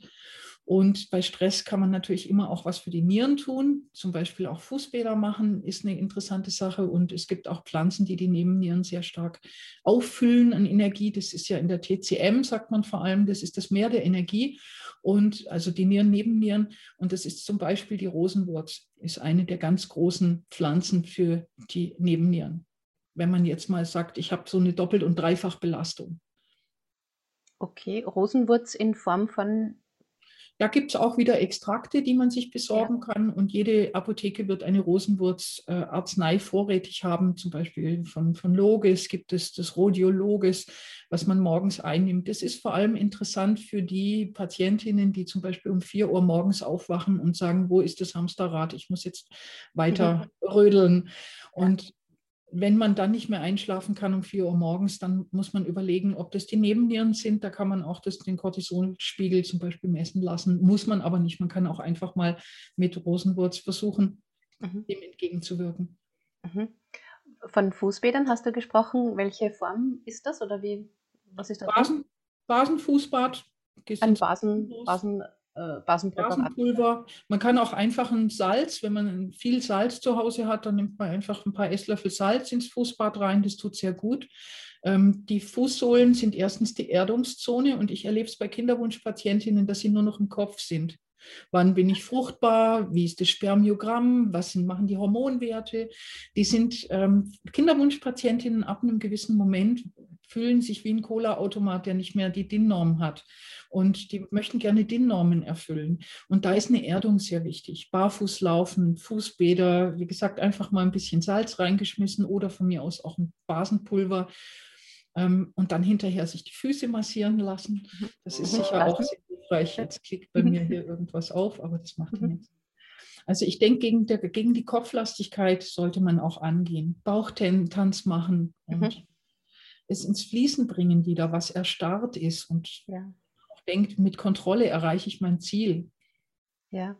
Und bei Stress kann man natürlich immer auch was für die Nieren tun. Zum Beispiel auch Fußbäder machen ist eine interessante Sache. Und es gibt auch Pflanzen, die die Nebennieren sehr stark auffüllen an Energie. Das ist ja in der TCM, sagt man vor allem, das ist das Meer der Energie. Und also die Nieren, Nebennieren. Und das ist zum Beispiel die Rosenwurz, ist eine der ganz großen Pflanzen für die Nebennieren. Wenn man jetzt mal sagt, ich habe so eine Doppelt- und Dreifachbelastung. Okay, Rosenwurz in Form von Da gibt es auch wieder Extrakte, die man sich besorgen ja. kann. Und jede Apotheke wird eine Rosenwurz-Arznei vorrätig haben. Zum Beispiel von, von Logis gibt es das Rhodiologes, was man morgens einnimmt. Das ist vor allem interessant für die Patientinnen, die zum Beispiel um 4 Uhr morgens aufwachen und sagen, wo ist das Hamsterrad? Ich muss jetzt weiter mhm. rödeln. Und wenn man dann nicht mehr einschlafen kann um 4 Uhr morgens, dann muss man überlegen, ob das die Nebennieren sind. Da kann man auch das, den Cortisolspiegel zum Beispiel messen lassen. Muss man aber nicht. Man kann auch einfach mal mit Rosenwurz versuchen, mhm. dem entgegenzuwirken. Mhm. Von Fußbädern hast du gesprochen. Welche Form ist das oder wie? Was ist das? Basen, Basenfußbad. Ein Basen, Basen, äh, Basenpulver. Man kann auch einfach ein Salz, wenn man viel Salz zu Hause hat, dann nimmt man einfach ein paar Esslöffel Salz ins Fußbad rein. Das tut sehr gut. Ähm, die Fußsohlen sind erstens die Erdungszone und ich erlebe es bei Kinderwunschpatientinnen, dass sie nur noch im Kopf sind. Wann bin ich fruchtbar? Wie ist das Spermiogramm? Was sind, machen die Hormonwerte? Die sind ähm, Kinderwunschpatientinnen ab einem gewissen Moment fühlen sich wie ein Cola-Automat, der nicht mehr die DIN-Norm hat. Und die möchten gerne DIN-Normen erfüllen. Und da ist eine Erdung sehr wichtig. Barfuß laufen, Fußbäder, wie gesagt, einfach mal ein bisschen Salz reingeschmissen oder von mir aus auch ein Basenpulver. Ähm, und dann hinterher sich die Füße massieren lassen. Das ist sicher auch sehr hilfreich. Jetzt klickt bei mir hier irgendwas auf, aber das macht mhm. nichts. Also ich denke, gegen, gegen die Kopflastigkeit sollte man auch angehen. Bauchtanz machen und mhm es ins Fließen bringen wieder, was erstarrt ist und ja. denkt, mit Kontrolle erreiche ich mein Ziel. Ja.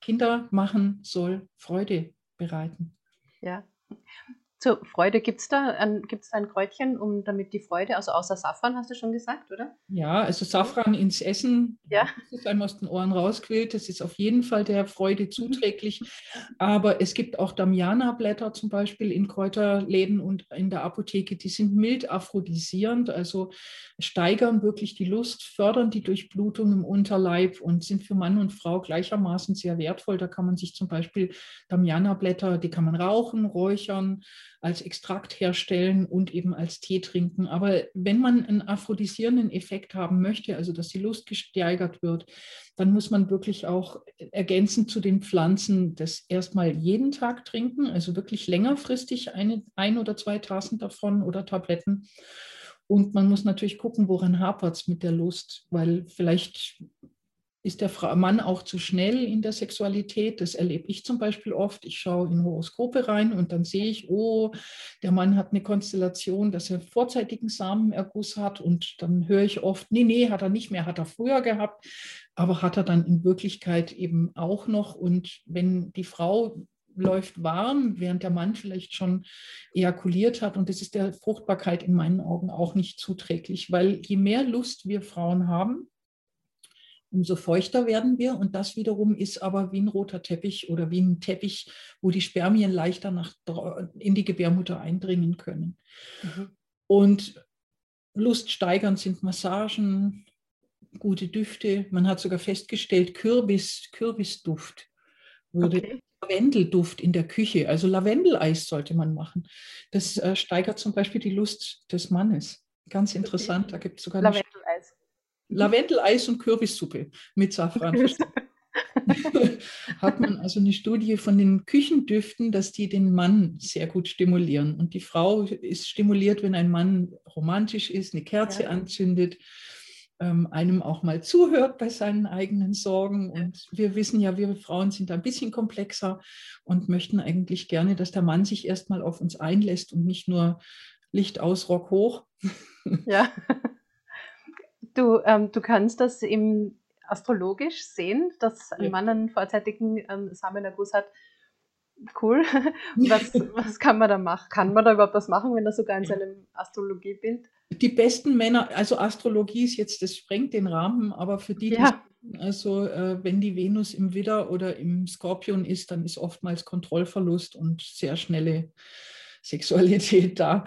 Kinder machen soll Freude bereiten. Ja. Zur Freude gibt es da ein, gibt's ein Kräutchen, um damit die Freude, also außer Safran hast du schon gesagt, oder? Ja, also Safran ins Essen, ja. das ist einem aus den Ohren rausquillt, das ist auf jeden Fall der Freude zuträglich. Aber es gibt auch Damiana-Blätter zum Beispiel in Kräuterläden und in der Apotheke, die sind mild aphrodisierend, also steigern wirklich die Lust, fördern die Durchblutung im Unterleib und sind für Mann und Frau gleichermaßen sehr wertvoll. Da kann man sich zum Beispiel Damiana-Blätter, die kann man rauchen, räuchern, als Extrakt herstellen und eben als Tee trinken. Aber wenn man einen aphrodisierenden Effekt haben möchte, also dass die Lust gesteigert wird, dann muss man wirklich auch ergänzend zu den Pflanzen das erstmal jeden Tag trinken, also wirklich längerfristig eine, ein oder zwei Tassen davon oder Tabletten. Und man muss natürlich gucken, woran hapert es mit der Lust, weil vielleicht ist der Mann auch zu schnell in der Sexualität. Das erlebe ich zum Beispiel oft. Ich schaue in Horoskope rein und dann sehe ich, oh, der Mann hat eine Konstellation, dass er vorzeitigen Samenerguss hat. Und dann höre ich oft, nee, nee, hat er nicht mehr, hat er früher gehabt, aber hat er dann in Wirklichkeit eben auch noch. Und wenn die Frau läuft warm, während der Mann vielleicht schon ejakuliert hat. Und das ist der Fruchtbarkeit in meinen Augen auch nicht zuträglich, weil je mehr Lust wir Frauen haben, umso feuchter werden wir. Und das wiederum ist aber wie ein roter Teppich oder wie ein Teppich, wo die Spermien leichter nach, in die Gebärmutter eindringen können. Mhm. Und luststeigernd sind Massagen, gute Düfte. Man hat sogar festgestellt, Kürbis, Kürbisduft würde okay. Lavendelduft in der Küche, also Lavendeleis sollte man machen. Das äh, steigert zum Beispiel die Lust des Mannes. Ganz interessant, da gibt es sogar Lavendeleis. Lavendeleis und Kürbissuppe mit Safran. Hat man also eine Studie von den Küchendüften, dass die den Mann sehr gut stimulieren. Und die Frau ist stimuliert, wenn ein Mann romantisch ist, eine Kerze ja. anzündet, ähm, einem auch mal zuhört bei seinen eigenen Sorgen. Und wir wissen ja, wir Frauen sind ein bisschen komplexer und möchten eigentlich gerne, dass der Mann sich erstmal auf uns einlässt und nicht nur Licht aus, Rock hoch. Ja. Du, ähm, du kannst das im astrologisch sehen, dass ein ja. Mann einen vorzeitigen ähm, Samenerguss hat. Cool. Was, was kann man da machen? Kann man da überhaupt was machen, wenn er sogar in seinem Astrologiebild? Die besten Männer, also Astrologie ist jetzt, das sprengt den Rahmen, aber für die, ja. also äh, wenn die Venus im Widder oder im Skorpion ist, dann ist oftmals Kontrollverlust und sehr schnelle Sexualität da.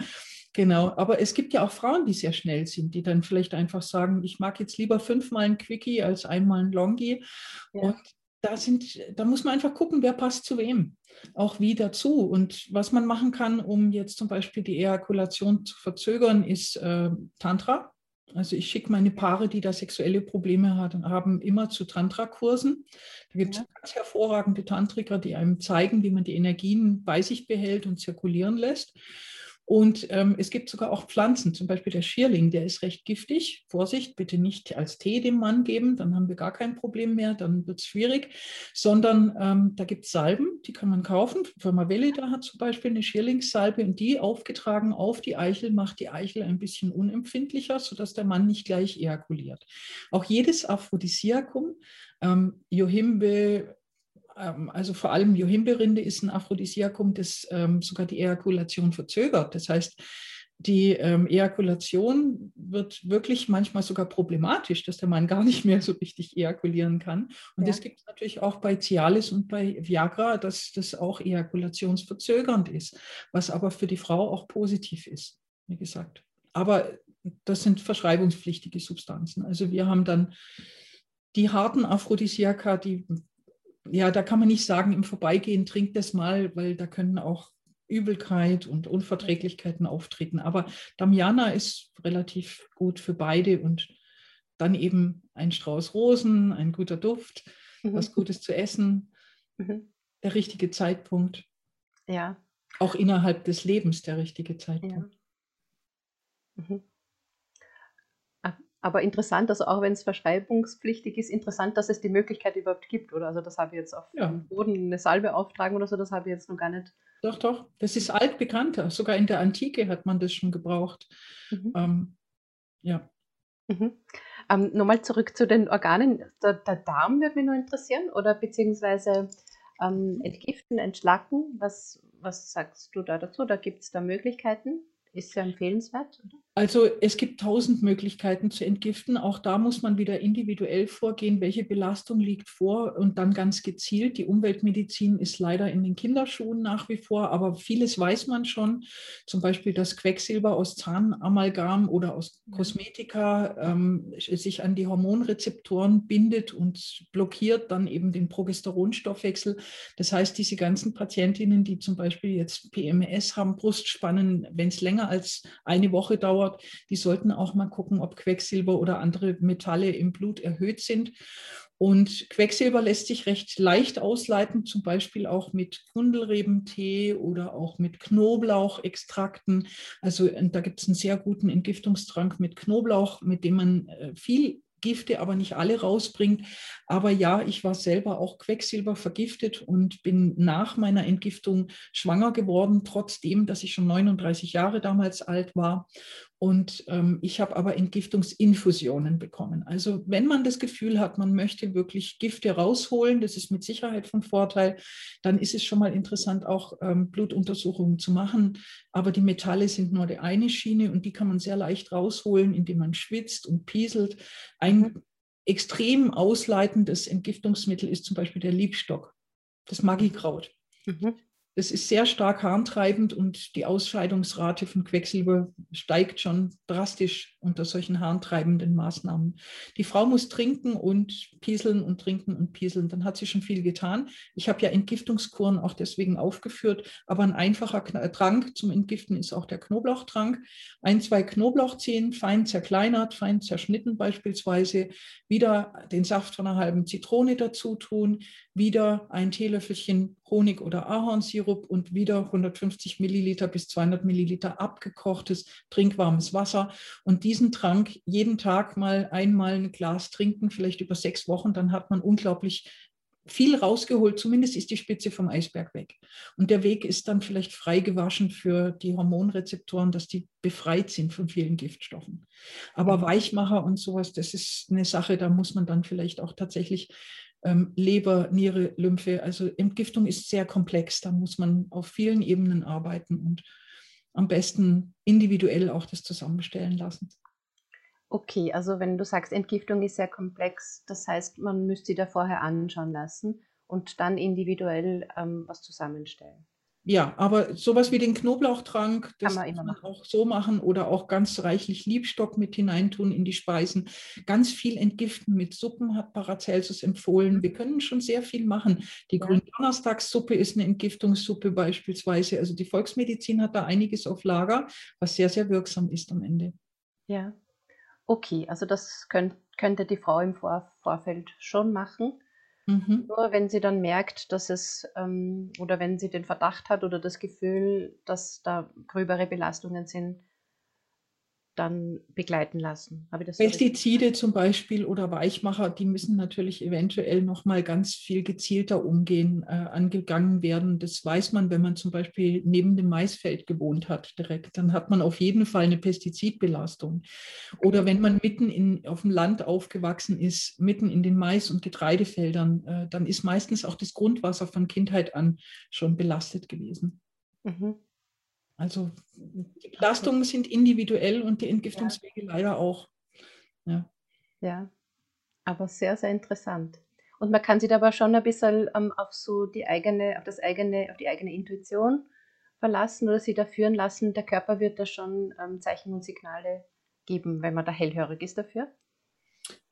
Genau, aber es gibt ja auch Frauen, die sehr schnell sind, die dann vielleicht einfach sagen, ich mag jetzt lieber fünfmal ein Quickie als einmal ein Longi. Ja. Und da, sind, da muss man einfach gucken, wer passt zu wem, auch wie dazu. Und was man machen kann, um jetzt zum Beispiel die Ejakulation zu verzögern, ist äh, Tantra. Also ich schicke meine Paare, die da sexuelle Probleme haben, immer zu Tantra-Kursen. Da gibt es ja. ganz hervorragende Tantriker, die einem zeigen, wie man die Energien bei sich behält und zirkulieren lässt. Und ähm, es gibt sogar auch Pflanzen, zum Beispiel der Schierling, der ist recht giftig. Vorsicht, bitte nicht als Tee dem Mann geben, dann haben wir gar kein Problem mehr, dann wird es schwierig. Sondern ähm, da gibt es Salben, die kann man kaufen. Firma Veleda hat zum Beispiel eine Schierlingssalbe und die aufgetragen auf die Eichel macht die Eichel ein bisschen unempfindlicher, sodass der Mann nicht gleich ejakuliert. Auch jedes Aphrodisiakum, ähm, Johimbe, also vor allem Johimbeerinde ist ein Aphrodisiakum, das ähm, sogar die Ejakulation verzögert. Das heißt, die ähm, Ejakulation wird wirklich manchmal sogar problematisch, dass der Mann gar nicht mehr so richtig ejakulieren kann. Und ja. das gibt es natürlich auch bei Cialis und bei Viagra, dass das auch ejakulationsverzögernd ist, was aber für die Frau auch positiv ist, wie gesagt. Aber das sind verschreibungspflichtige Substanzen. Also wir haben dann die harten Aphrodisiaka, die ja, da kann man nicht sagen, im Vorbeigehen trinkt das mal, weil da können auch Übelkeit und Unverträglichkeiten auftreten. Aber Damiana ist relativ gut für beide und dann eben ein Strauß Rosen, ein guter Duft, mhm. was Gutes zu essen, mhm. der richtige Zeitpunkt. Ja. Auch innerhalb des Lebens der richtige Zeitpunkt. Ja. Mhm. Aber interessant, also auch wenn es verschreibungspflichtig ist, interessant, dass es die Möglichkeit überhaupt gibt, oder? Also das habe ich jetzt auf ja. dem Boden eine Salbe auftragen oder so, das habe ich jetzt noch gar nicht. Doch, doch, das ist altbekannter. Sogar in der Antike hat man das schon gebraucht. Mhm. Ähm, ja. Mhm. Ähm, Nochmal zurück zu den Organen. Der, der, Darm würde mich nur interessieren oder beziehungsweise ähm, entgiften, entschlacken. Was, was sagst du da dazu? Da gibt es da Möglichkeiten? Ist ja empfehlenswert, oder? Also es gibt tausend Möglichkeiten zu entgiften. Auch da muss man wieder individuell vorgehen, welche Belastung liegt vor und dann ganz gezielt. Die Umweltmedizin ist leider in den Kinderschuhen nach wie vor, aber vieles weiß man schon. Zum Beispiel, dass Quecksilber aus Zahnamalgam oder aus Kosmetika ähm, sich an die Hormonrezeptoren bindet und blockiert dann eben den Progesteronstoffwechsel. Das heißt, diese ganzen Patientinnen, die zum Beispiel jetzt PMS haben, Brustspannen, wenn es länger als eine Woche dauert, dort, die sollten auch mal gucken, ob Quecksilber oder andere Metalle im Blut erhöht sind. Und Quecksilber lässt sich recht leicht ausleiten, zum Beispiel auch mit Kundelrebentee oder auch mit Knoblauchextrakten. Also da gibt es einen sehr guten Entgiftungstrank mit Knoblauch, mit dem man äh, viel Gifte, aber nicht alle rausbringt. Aber ja, ich war selber auch Quecksilber vergiftet und bin nach meiner Entgiftung schwanger geworden, trotzdem, dass ich schon 39 Jahre damals alt war. Und ähm, ich habe aber Entgiftungsinfusionen bekommen. Also wenn man das Gefühl hat, man möchte wirklich Gifte rausholen, das ist mit Sicherheit von Vorteil, dann ist es schon mal interessant, auch ähm, Blutuntersuchungen zu machen. Aber die Metalle sind nur die eine Schiene und die kann man sehr leicht rausholen, indem man schwitzt und pieselt. Ein mhm. extrem ausleitendes Entgiftungsmittel ist zum Beispiel der Liebstock, das Magikraut. Mhm. Das ist sehr stark harntreibend und die Ausscheidungsrate von Quecksilber steigt schon drastisch unter solchen harntreibenden Maßnahmen. Die Frau muss trinken und pieseln und trinken und pieseln. Dann hat sie schon viel getan. Ich habe ja Entgiftungskuren auch deswegen aufgeführt, aber ein einfacher Trank zum Entgiften ist auch der Knoblauchtrank. Ein, zwei Knoblauchzehen, fein zerkleinert, fein zerschnitten beispielsweise. Wieder den Saft von einer halben Zitrone dazu tun. Wieder ein Teelöffelchen Honig oder Ahornsirup und wieder 150 Milliliter bis 200 Milliliter abgekochtes, trinkwarmes Wasser. Und diesen Trank jeden Tag mal einmal ein Glas trinken, vielleicht über sechs Wochen, dann hat man unglaublich viel rausgeholt, zumindest ist die Spitze vom Eisberg weg. Und der Weg ist dann vielleicht frei gewaschen für die Hormonrezeptoren, dass die befreit sind von vielen Giftstoffen. Aber mhm. Weichmacher und sowas, das ist eine Sache, da muss man dann vielleicht auch tatsächlich ähm, Leber, Niere, Lymphe. Also Entgiftung ist sehr komplex. Da muss man auf vielen Ebenen arbeiten und am besten individuell auch das zusammenstellen lassen. Okay, also wenn du sagst, Entgiftung ist sehr komplex, das heißt, man müsste da vorher anschauen lassen und dann individuell ähm, was zusammenstellen. Ja, aber sowas wie den Knoblauchtrank, das kann man, kann man auch so machen oder auch ganz reichlich Liebstock mit hineintun in die Speisen. Ganz viel entgiften mit Suppen hat Paracelsus empfohlen. Wir können schon sehr viel machen. Die ja. Gründonnerstagssuppe ist eine Entgiftungssuppe beispielsweise. Also die Volksmedizin hat da einiges auf Lager, was sehr, sehr wirksam ist am Ende. Ja. Okay, also das könnt, könnte die Frau im Vor Vorfeld schon machen. Mhm. Nur wenn sie dann merkt, dass es, ähm, oder wenn sie den Verdacht hat oder das Gefühl, dass da gröbere Belastungen sind, dann begleiten lassen. Pestizide zum Beispiel oder Weichmacher, die müssen natürlich eventuell noch mal ganz viel gezielter umgehen, äh, angegangen werden. Das weiß man, wenn man zum Beispiel neben dem Maisfeld gewohnt hat direkt. Dann hat man auf jeden Fall eine Pestizidbelastung. Oder wenn man mitten in, auf dem Land aufgewachsen ist, mitten in den Mais- und Getreidefeldern, äh, dann ist meistens auch das Grundwasser von Kindheit an schon belastet gewesen. Mhm. Also die Belastungen sind individuell und die Entgiftungswege ja. leider auch. Ja. ja, aber sehr, sehr interessant. Und man kann sich aber schon ein bisschen ähm, auf so die eigene, auf das eigene, auf die eigene Intuition verlassen oder sich da führen lassen. Der Körper wird da schon ähm, Zeichen und Signale geben, wenn man da hellhörig ist dafür.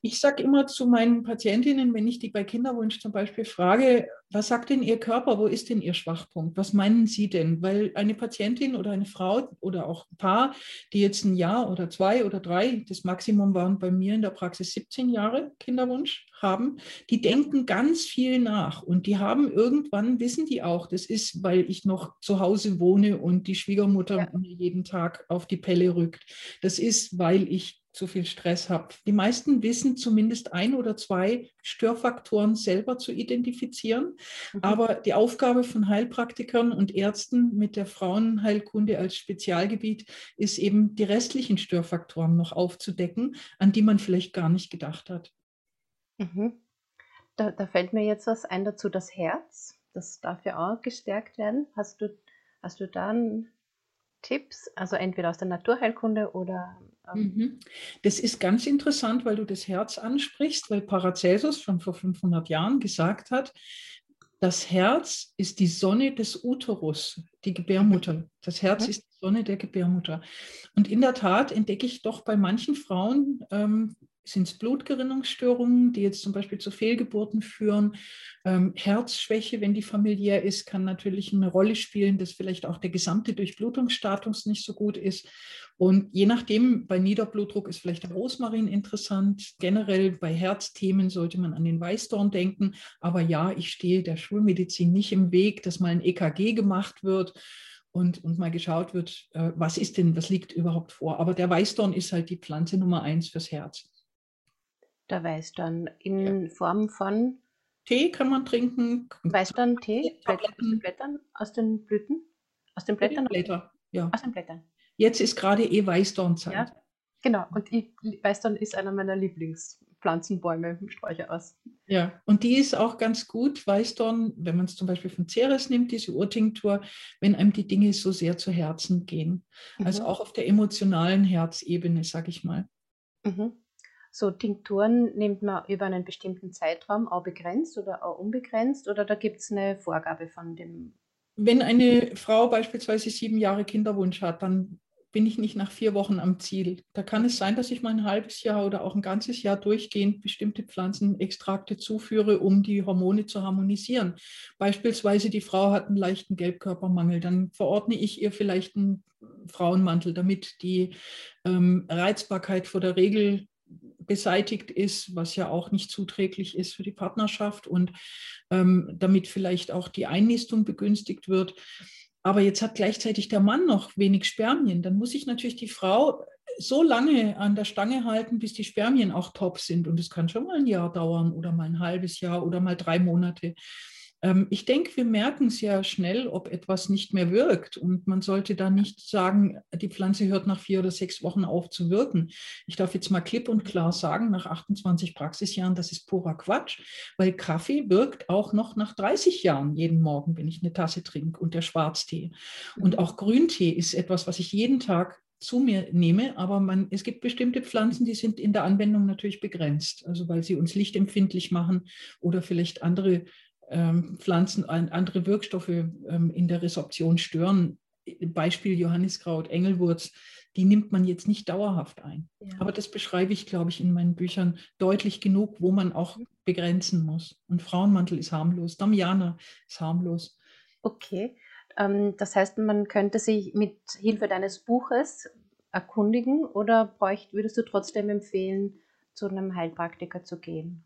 Ich sage immer zu meinen Patientinnen, wenn ich die bei Kinderwunsch zum Beispiel frage, was sagt denn Ihr Körper, wo ist denn Ihr Schwachpunkt? Was meinen Sie denn? Weil eine Patientin oder eine Frau oder auch ein Paar, die jetzt ein Jahr oder zwei oder drei, das Maximum waren bei mir in der Praxis 17 Jahre Kinderwunsch haben, die denken ganz viel nach und die haben irgendwann, wissen die auch, das ist, weil ich noch zu Hause wohne und die Schwiegermutter ja. mir jeden Tag auf die Pelle rückt. Das ist, weil ich zu viel Stress habe. Die meisten wissen zumindest ein oder zwei Störfaktoren selber zu identifizieren. Mhm. Aber die Aufgabe von Heilpraktikern und Ärzten mit der Frauenheilkunde als Spezialgebiet ist eben, die restlichen Störfaktoren noch aufzudecken, an die man vielleicht gar nicht gedacht hat. Mhm. Da, da fällt mir jetzt was ein dazu, das Herz. Das darf ja auch gestärkt werden. Hast du, hast du da einen Tipps, also entweder aus der Naturheilkunde oder. Mhm. das ist ganz interessant, weil du das Herz ansprichst, weil Paracelsus schon vor 500 Jahren gesagt hat, das Herz ist die Sonne des Uterus, die Gebärmutter. Das Herz ist die Sonne der Gebärmutter. Und in der Tat entdecke ich doch bei manchen Frauen ähm, sind es Blutgerinnungsstörungen, die jetzt zum Beispiel zu Fehlgeburten führen. Ähm, Herzschwäche, wenn die familiär ist, kann natürlich eine Rolle spielen, dass vielleicht auch der gesamte Durchblutungsstatus nicht so gut ist. Und je nachdem, bei Niederblutdruck ist vielleicht der Rosmarin interessant. Generell bei Herzthemen sollte man an den Weißdorn denken. Aber ja, ich stehe der Schulmedizin nicht im Weg, dass mal ein EKG gemacht wird und, und mal geschaut wird, äh, was ist denn, was liegt überhaupt vor. Aber der Weißdorn ist halt die Pflanze Nummer eins fürs Herz der Weißdorn in ja. Form von Tee kann man trinken. Weißdorn, Tee, Blättern, Blättern aus den Blüten, aus den Blättern? Blätter, ja. Aus den Blättern. Jetzt ist gerade eh Weißdornzeit. Ja, genau. Und ich, Weißdorn ist einer meiner Lieblingspflanzenbäume, Sträucher aus. Ja, und die ist auch ganz gut, Weißdorn, wenn man es zum Beispiel von Ceres nimmt, diese Urtinktur, wenn einem die Dinge so sehr zu Herzen gehen. Also mhm. Also auch auf der emotionalen Herzebene, sag ich mal. Mhm. So Tinkturen nimmt man über einen bestimmten Zeitraum auch begrenzt oder auch unbegrenzt oder da gibt es eine Vorgabe von dem? Wenn eine Frau beispielsweise sieben Jahre Kinderwunsch hat, dann bin ich nicht nach vier Wochen am Ziel. Da kann es sein, dass ich mal ein halbes Jahr oder auch ein ganzes Jahr durchgehend bestimmte Pflanzenextrakte zuführe, um die Hormone zu harmonisieren. Beispielsweise die Frau hat einen leichten Gelbkörpermangel, dann verordne ich ihr vielleicht einen Frauenmantel, damit die ähm, Reizbarkeit vor der Regel beseitigt ist, was ja auch nicht zuträglich ist für die Partnerschaft und ähm, damit vielleicht auch die Einnistung begünstigt wird. Aber jetzt hat gleichzeitig der Mann noch wenig Spermien. Dann muss ich natürlich die Frau so lange an der Stange halten, bis die Spermien auch top sind. Und es kann schon mal ein Jahr dauern oder mal ein halbes Jahr oder mal drei Monate. Ähm, ich denke, wir merken sehr schnell, ob etwas nicht mehr wirkt. Und man sollte da nicht sagen, die Pflanze hört nach vier oder sechs Wochen auf zu wirken. Ich darf jetzt mal klipp und klar sagen, nach 28 Praxisjahren, das ist purer Quatsch, weil Kaffee wirkt auch noch nach 30 Jahren jeden Morgen, wenn ich eine Tasse trinke und der Schwarztee. Und mhm. auch Grüntee ist etwas, was ich jeden Tag zu mir nehme, aber man, es gibt bestimmte Pflanzen, die sind in der Anwendung natürlich begrenzt, also weil sie uns lichtempfindlich machen oder vielleicht andere Pflanzen andere Wirkstoffe ähm, in der Resorption stören. Beispiel Johanniskraut, Engelwurz, die nimmt man jetzt nicht dauerhaft ein. Ja. Aber das beschreibe ich, glaube ich, in meinen Büchern deutlich genug, wo man auch begrenzen muss. Und Frauenmantel ist harmlos, Damiana ist harmlos. Okay, ähm, das heißt, man könnte sich mit Hilfe deines Buches erkundigen oder bräucht, würdest du trotzdem empfehlen, zu einem Heilpraktiker zu gehen?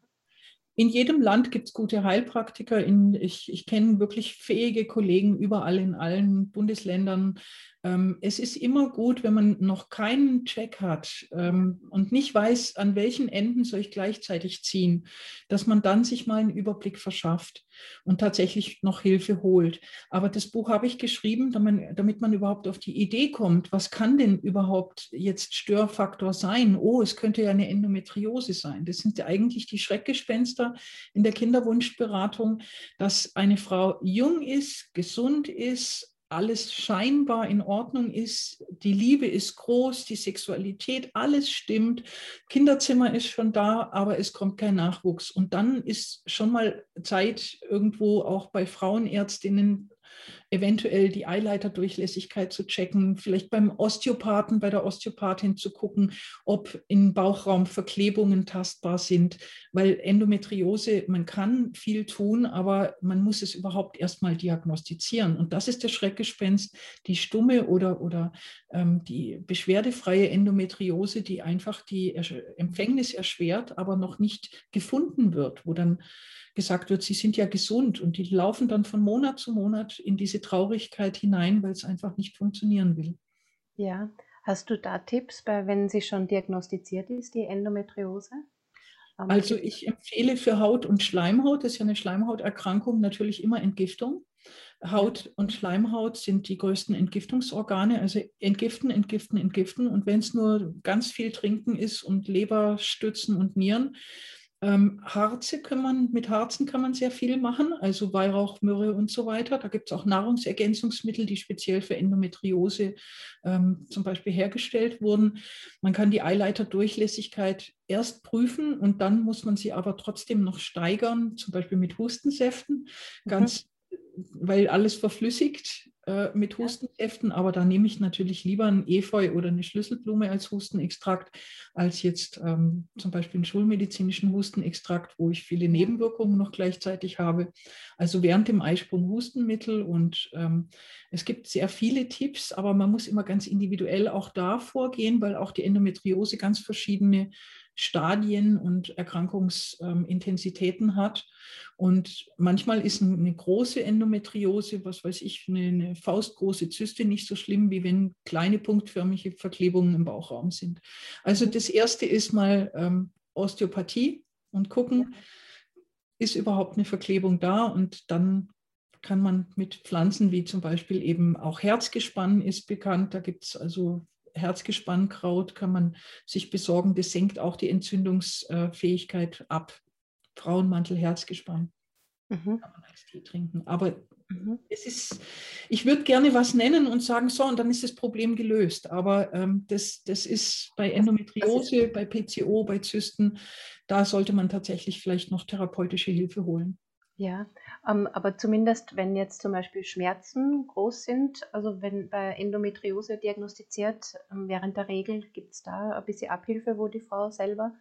In jedem Land gibt es gute Heilpraktiker. In, ich ich kenne wirklich fähige Kollegen überall in allen Bundesländern. Ähm, es ist immer gut, wenn man noch keinen Check hat ähm, und nicht weiß, an welchen Enden soll ich gleichzeitig ziehen, dass man dann sich mal einen Überblick verschafft und tatsächlich noch Hilfe holt. Aber das Buch habe ich geschrieben, damit, damit man überhaupt auf die Idee kommt, was kann denn überhaupt jetzt Störfaktor sein? Oh, es könnte ja eine Endometriose sein. Das sind ja eigentlich die Schreckgespenster in der Kinderwunschberatung, dass eine Frau jung ist, gesund ist, alles scheinbar in Ordnung ist, die Liebe ist groß, die Sexualität, alles stimmt, Kinderzimmer ist schon da, aber es kommt kein Nachwuchs. Und dann ist schon mal Zeit, irgendwo auch bei Frauenärztinnen eventuell die Eileiterdurchlässigkeit zu checken, vielleicht beim Osteopathen, bei der Osteopathin zu gucken, ob im Bauchraum Verklebungen tastbar sind, weil Endometriose, man kann viel tun, aber man muss es überhaupt erstmal diagnostizieren. Und das ist der Schreckgespenst, die stumme oder, oder ähm, die beschwerdefreie Endometriose, die einfach die Empfängnis erschwert, aber noch nicht gefunden wird, wo dann gesagt wird, sie sind ja gesund und die laufen dann von Monat zu Monat in diese Traurigkeit hinein, weil es einfach nicht funktionieren will. Ja, hast du da Tipps, bei, wenn sie schon diagnostiziert ist, die Endometriose? Also ich empfehle für Haut und Schleimhaut, das ist ja eine Schleimhauterkrankung, natürlich immer Entgiftung. Haut und Schleimhaut sind die größten Entgiftungsorgane, also entgiften, entgiften, entgiften. Und wenn es nur ganz viel Trinken ist und Leber stützen und Nieren, ähm, Harze kann man, mit Harzen kann man sehr viel machen, also Weihrauch, Myrrhe und so weiter. Da gibt es auch Nahrungsergänzungsmittel, die speziell für Endometriose ähm, zum Beispiel hergestellt wurden. Man kann die Eileiterdurchlässigkeit erst prüfen und dann muss man sie aber trotzdem noch steigern, zum Beispiel mit Hustensäften, mhm. ganz. Weil alles verflüssigt äh, mit Hustensäften, aber da nehme ich natürlich lieber ein Efeu oder eine Schlüsselblume als Hustenextrakt, als jetzt ähm, zum Beispiel einen schulmedizinischen Hustenextrakt, wo ich viele Nebenwirkungen noch gleichzeitig habe. Also während dem Eisprung Hustenmittel und ähm, es gibt sehr viele Tipps, aber man muss immer ganz individuell auch da vorgehen, weil auch die Endometriose ganz verschiedene Stadien und Erkrankungsintensitäten hat. Und manchmal ist eine große Endometriose, was weiß ich, eine, faustgroße Zyste nicht so schlimm, wie wenn kleine punktförmige Verklebungen im Bauchraum sind. Also das erste ist mal ähm, Osteopathie und gucken, ist überhaupt eine Verklebung da und dann kann man mit Pflanzen wie zum Beispiel eben auch Herzgespann ist bekannt. Da gibt es also Herzgespannkraut kann man sich besorgen. Das senkt auch die Entzündungsfähigkeit ab. Frauenmantel, Herzgespann. Mhm. Kann man als Tee trinken. Aber mhm. es ist, ich würde gerne was nennen und sagen, so, und dann ist das Problem gelöst. Aber ähm, das, das ist bei Endometriose, bei PCO, bei Zysten, da sollte man tatsächlich vielleicht noch therapeutische Hilfe holen. Ja, ähm, aber zumindest wenn jetzt zum Beispiel Schmerzen groß sind, also wenn bei Endometriose diagnostiziert, ähm, während der Regel gibt es da ein bisschen Abhilfe, wo die Frau selber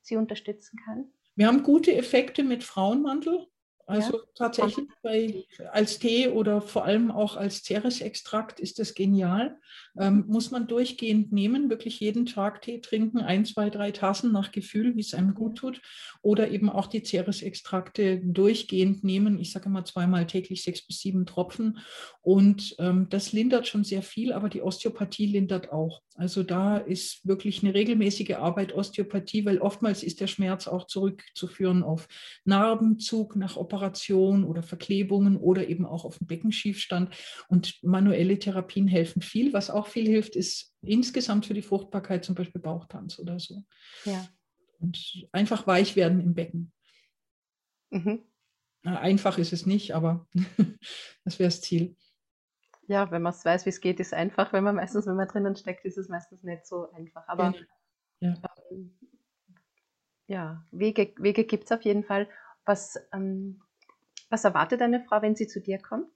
sie unterstützen kann? Wir haben gute Effekte mit Frauenmantel. Also ja. tatsächlich bei, als Tee oder vor allem auch als Ceres-Extrakt ist das genial. Ähm, muss man durchgehend nehmen, wirklich jeden Tag Tee trinken, ein, zwei, drei Tassen nach Gefühl, wie es einem gut tut. Oder eben auch die Ceres-Extrakte durchgehend nehmen. Ich sage immer zweimal täglich sechs bis sieben Tropfen. Und ähm, das lindert schon sehr viel, aber die Osteopathie lindert auch. Also da ist wirklich eine regelmäßige Arbeit Osteopathie, weil oftmals ist der Schmerz auch zurückzuführen auf Narbenzug nach Operation oder Verklebungen oder eben auch auf den Beckenschiefstand. Und manuelle Therapien helfen viel. Was auch viel hilft, ist insgesamt für die Fruchtbarkeit zum Beispiel Bauchtanz oder so. Ja. Und einfach weich werden im Becken. Mhm. Einfach ist es nicht, aber das wäre das Ziel. Ja, wenn man es weiß, wie es geht, ist es einfach. Wenn man meistens, wenn man drinnen steckt, ist es meistens nicht so einfach. Aber ja, ähm, ja Wege, Wege gibt es auf jeden Fall. Was, ähm, was erwartet eine Frau, wenn sie zu dir kommt?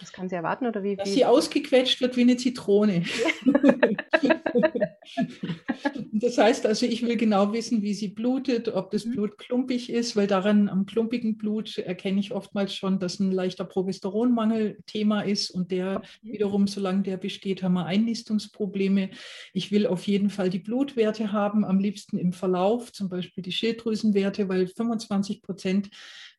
Was kann sie erwarten oder wie? Dass wie? sie ausgequetscht wird wie eine Zitrone. Das heißt also, ich will genau wissen, wie sie blutet, ob das mhm. Blut klumpig ist, weil daran am klumpigen Blut erkenne ich oftmals schon, dass ein leichter Progesteronmangel Thema ist und der wiederum, solange der besteht, haben wir Einnistungsprobleme. Ich will auf jeden Fall die Blutwerte haben, am liebsten im Verlauf, zum Beispiel die Schilddrüsenwerte, weil 25 Prozent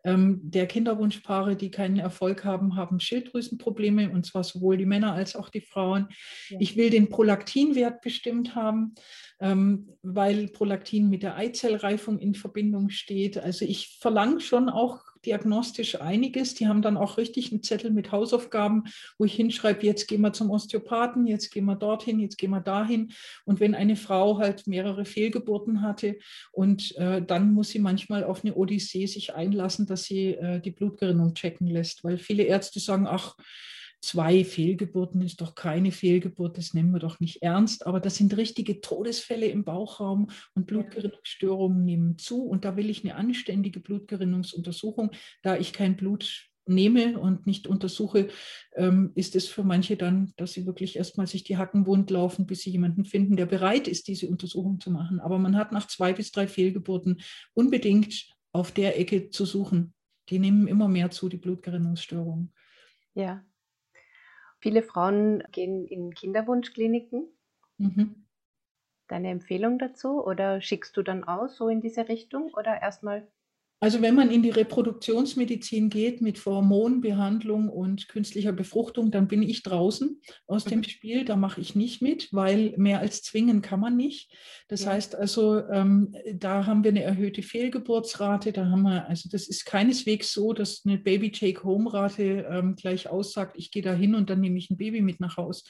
der Kinderwunschpaare, die keinen Erfolg haben, haben Schilddrüsenprobleme und zwar sowohl die Männer als auch die Frauen. Ja. Ich will den Prolaktinwert bestimmt haben, ähm, weil Prolaktin mit der Eizellreifung in Verbindung steht. Also ich verlange schon auch diagnostisch einiges. Die haben dann auch richtig einen Zettel mit Hausaufgaben, wo ich hinschreibe, jetzt gehen wir zum Osteopathen, jetzt gehen wir dorthin, jetzt gehen wir dahin. Und wenn eine Frau halt mehrere Fehlgeburten hatte und äh, dann muss sie manchmal auf eine Odyssee sich einlassen, dass sie äh, die Blutgerinnung checken lässt, weil viele Ärzte sagen, ach, zwei Fehlgeburten ist doch keine Fehlgeburt, das nehmen wir doch nicht ernst. Aber das sind richtige Todesfälle im Bauchraum und Blutgerinnungsstörungen nehmen zu. Und da will ich eine anständige Blutgerinnungsuntersuchung. Da ich kein Blut nehme und nicht untersuche, ähm, ist es für manche dann, dass sie wirklich erstmal sich die Hacken wund laufen, bis sie jemanden finden, der bereit ist, diese Untersuchung zu machen. Aber man hat nach zwei bis drei Fehlgeburten unbedingt auf der Ecke zu suchen. Die nehmen immer mehr zu, die Blutgerinnungsstörungen. Ja, Viele Frauen gehen in Kinderwunschkliniken. Mhm. Deine Empfehlung dazu oder schickst du dann aus so in diese Richtung oder erstmal also wenn man in die Reproduktionsmedizin geht mit Hormonbehandlung und künstlicher Befruchtung, dann bin ich draußen aus dem mhm. Spiel. Da mache ich nicht mit, weil mehr als zwingen kann man nicht. Das ja. heißt also, ähm, da haben wir eine erhöhte Fehlgeburtsrate. Da haben wir, also das ist keineswegs so, dass eine Baby-Take-Home-Rate ähm, gleich aussagt, ich gehe da hin und dann nehme ich ein Baby mit nach Haus.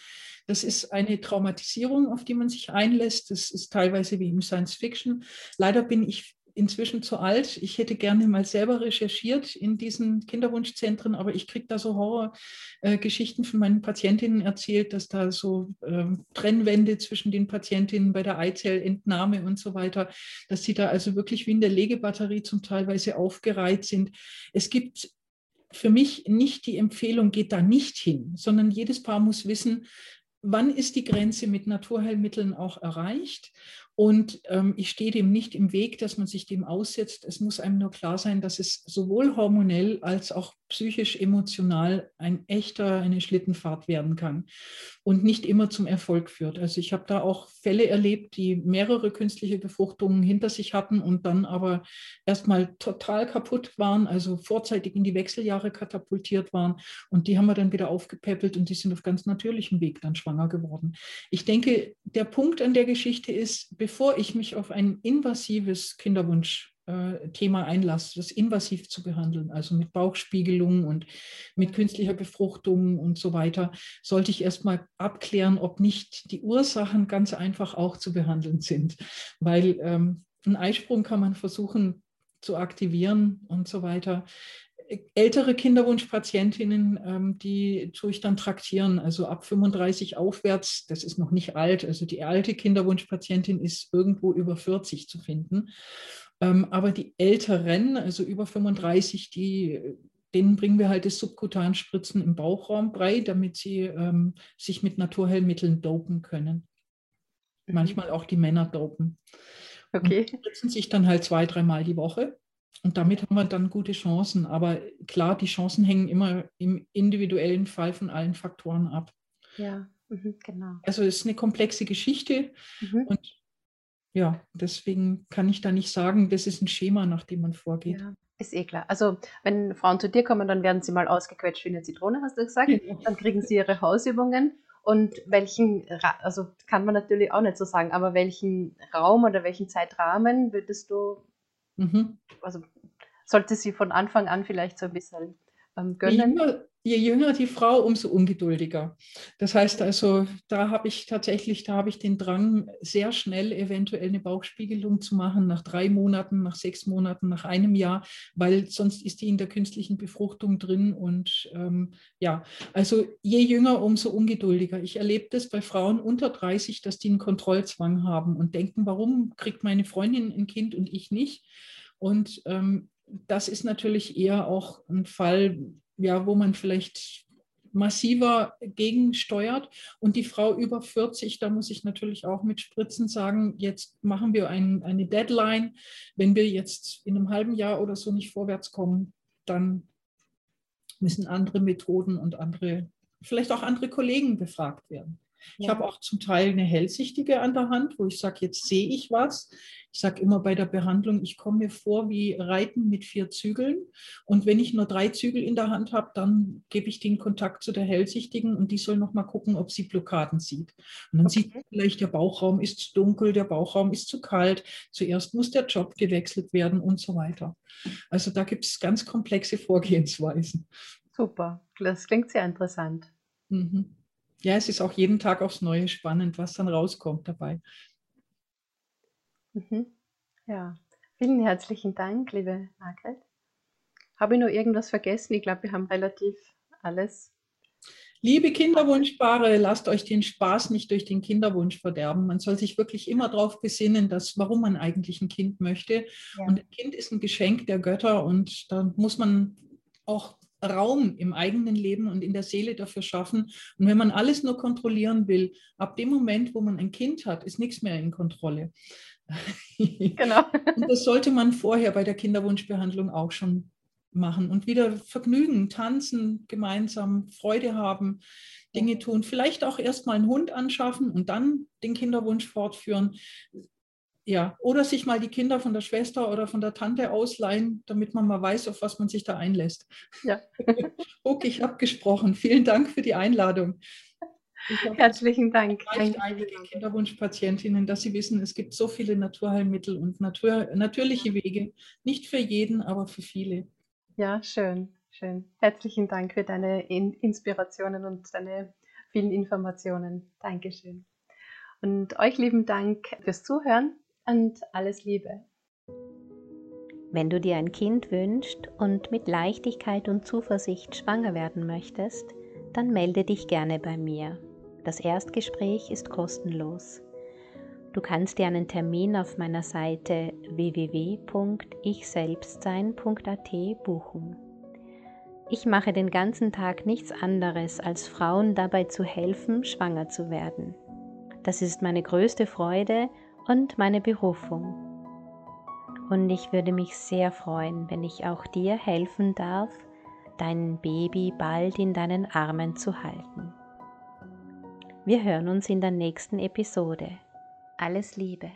Das ist eine Traumatisierung, auf die man sich einlässt. Das ist teilweise wie im Science Fiction. Leider bin ich inzwischen zu alt. Ich hätte gerne mal selber recherchiert in diesen Kinderwunschzentren, aber ich kriege da so Horrorgeschichten äh, von meinen Patientinnen erzählt, dass da so äh, Trennwände zwischen den Patientinnen bei der Eizellentnahme und so weiter, dass sie da also wirklich wie in der Legebatterie zum Teilweise aufgereiht sind. Es gibt für mich nicht die Empfehlung, geht da nicht hin, sondern jedes Paar muss wissen, wann ist die Grenze mit Naturheilmitteln auch erreicht und ähm, ich stehe dem nicht im Weg, dass man sich dem aussetzt. Es muss einem nur klar sein, dass es sowohl hormonell als auch psychisch, emotional ein echter, eine Schlittenfahrt werden kann und nicht immer zum Erfolg führt. Also ich habe da auch Fälle erlebt, die mehrere künstliche Befruchtungen hinter sich hatten und dann aber erstmal total kaputt waren, also vorzeitig in die Wechseljahre katapultiert waren. Und die haben wir dann wieder aufgepäppelt und die sind auf ganz natürlichem Weg dann schwanger geworden. Ich denke, der Punkt an der Geschichte ist, bevor ich mich auf ein invasives Kinderwunsch Thema einlasse, das invasiv zu behandeln, also mit Bauchspiegelung und mit künstlicher Befruchtung und so weiter, sollte ich erstmal abklären, ob nicht die Ursachen ganz einfach auch zu behandeln sind. Weil ähm, einen Eisprung kann man versuchen zu aktivieren und so weiter ältere Kinderwunschpatientinnen, ähm, die tue ich dann traktieren, also ab 35 aufwärts, das ist noch nicht alt, also die alte Kinderwunschpatientin ist irgendwo über 40 zu finden. Ähm, aber die Älteren, also über 35, die, denen bringen wir halt das Subkutanspritzen im Bauchraum bei, damit sie ähm, sich mit Naturheilmitteln dopen können. Mhm. Manchmal auch die Männer dopen. Okay. Und spritzen sich dann halt zwei, dreimal die Woche. Und damit haben wir dann gute Chancen. Aber klar, die Chancen hängen immer im individuellen Fall von allen Faktoren ab. Ja, mhm, genau. Also es ist eine komplexe Geschichte mhm. und ja, deswegen kann ich da nicht sagen, das ist ein Schema, nach dem man vorgeht. Ja, ist eh klar. Also, wenn Frauen zu dir kommen, dann werden sie mal ausgequetscht wie eine Zitrone, hast du gesagt. Genau. Dann kriegen sie ihre Hausübungen. Und welchen, also kann man natürlich auch nicht so sagen, aber welchen Raum oder welchen Zeitrahmen würdest du, mhm. also sollte sie von Anfang an vielleicht so ein bisschen ähm, gönnen? Je jünger die Frau, umso ungeduldiger. Das heißt also, da habe ich tatsächlich, da habe ich den Drang, sehr schnell eventuell eine Bauchspiegelung zu machen, nach drei Monaten, nach sechs Monaten, nach einem Jahr, weil sonst ist die in der künstlichen Befruchtung drin. Und ähm, ja, also je jünger, umso ungeduldiger. Ich erlebe das bei Frauen unter 30, dass die einen Kontrollzwang haben und denken, warum kriegt meine Freundin ein Kind und ich nicht? Und ähm, das ist natürlich eher auch ein Fall, ja, wo man vielleicht massiver gegensteuert. Und die Frau über 40, da muss ich natürlich auch mit Spritzen sagen, jetzt machen wir ein, eine Deadline. Wenn wir jetzt in einem halben Jahr oder so nicht vorwärts kommen, dann müssen andere Methoden und andere, vielleicht auch andere Kollegen befragt werden. Ich habe auch zum Teil eine Hellsichtige an der Hand, wo ich sage, jetzt sehe ich was. Ich sage immer bei der Behandlung, ich komme mir vor wie Reiten mit vier Zügeln. Und wenn ich nur drei Zügel in der Hand habe, dann gebe ich den Kontakt zu der Hellsichtigen und die soll noch mal gucken, ob sie Blockaden sieht. Und dann okay. sieht vielleicht, der Bauchraum ist zu dunkel, der Bauchraum ist zu kalt. Zuerst muss der Job gewechselt werden und so weiter. Also da gibt es ganz komplexe Vorgehensweisen. Super, das klingt sehr interessant. Mhm ja, es ist auch jeden Tag aufs Neue spannend, was dann rauskommt dabei. Mhm. Ja, vielen herzlichen Dank, liebe Margret. Habe ich noch irgendwas vergessen? Ich glaube, wir haben relativ alles. Liebe Kinderwunschpaare, lasst euch den Spaß nicht durch den Kinderwunsch verderben. Man soll sich wirklich immer darauf besinnen, dass, warum man eigentlich ein Kind möchte. Ja. Und ein Kind ist ein Geschenk der Götter und da muss man auch Raum im eigenen Leben und in der Seele dafür schaffen. Und wenn man alles nur kontrollieren will, ab dem Moment, wo man ein Kind hat, ist nichts mehr in Kontrolle. Genau. und das sollte man vorher bei der Kinderwunschbehandlung auch schon machen und wieder Vergnügen, tanzen, gemeinsam Freude haben, Dinge tun, vielleicht auch erst mal einen Hund anschaffen und dann den Kinderwunsch fortführen. Ja, oder sich mal die Kinder von der Schwester oder von der Tante ausleihen, damit man mal weiß, auf was man sich da einlässt. Ja. okay, ich habe gesprochen. Vielen Dank für die Einladung. Hab, Herzlichen Dank. einige Kinderwunschpatientinnen, dass sie wissen, es gibt so viele Naturheilmittel und Natur, natürliche Wege. Nicht für jeden, aber für viele. Ja, schön, schön. Herzlichen Dank für deine Inspirationen und deine vielen Informationen. Dankeschön. Und euch lieben Dank fürs Zuhören und alles Liebe. Wenn du dir ein Kind wünschst und mit Leichtigkeit und Zuversicht schwanger werden möchtest, dann melde dich gerne bei mir. Das Erstgespräch ist kostenlos. Du kannst dir einen Termin auf meiner Seite www.ichselbstsein.at buchen. Ich mache den ganzen Tag nichts anderes, als Frauen dabei zu helfen, schwanger zu werden. Das ist meine größte Freude und meine Berufung. Und ich würde mich sehr freuen, wenn ich auch dir helfen darf, dein Baby bald in deinen Armen zu halten. Wir hören uns in der nächsten Episode. Alles Liebe.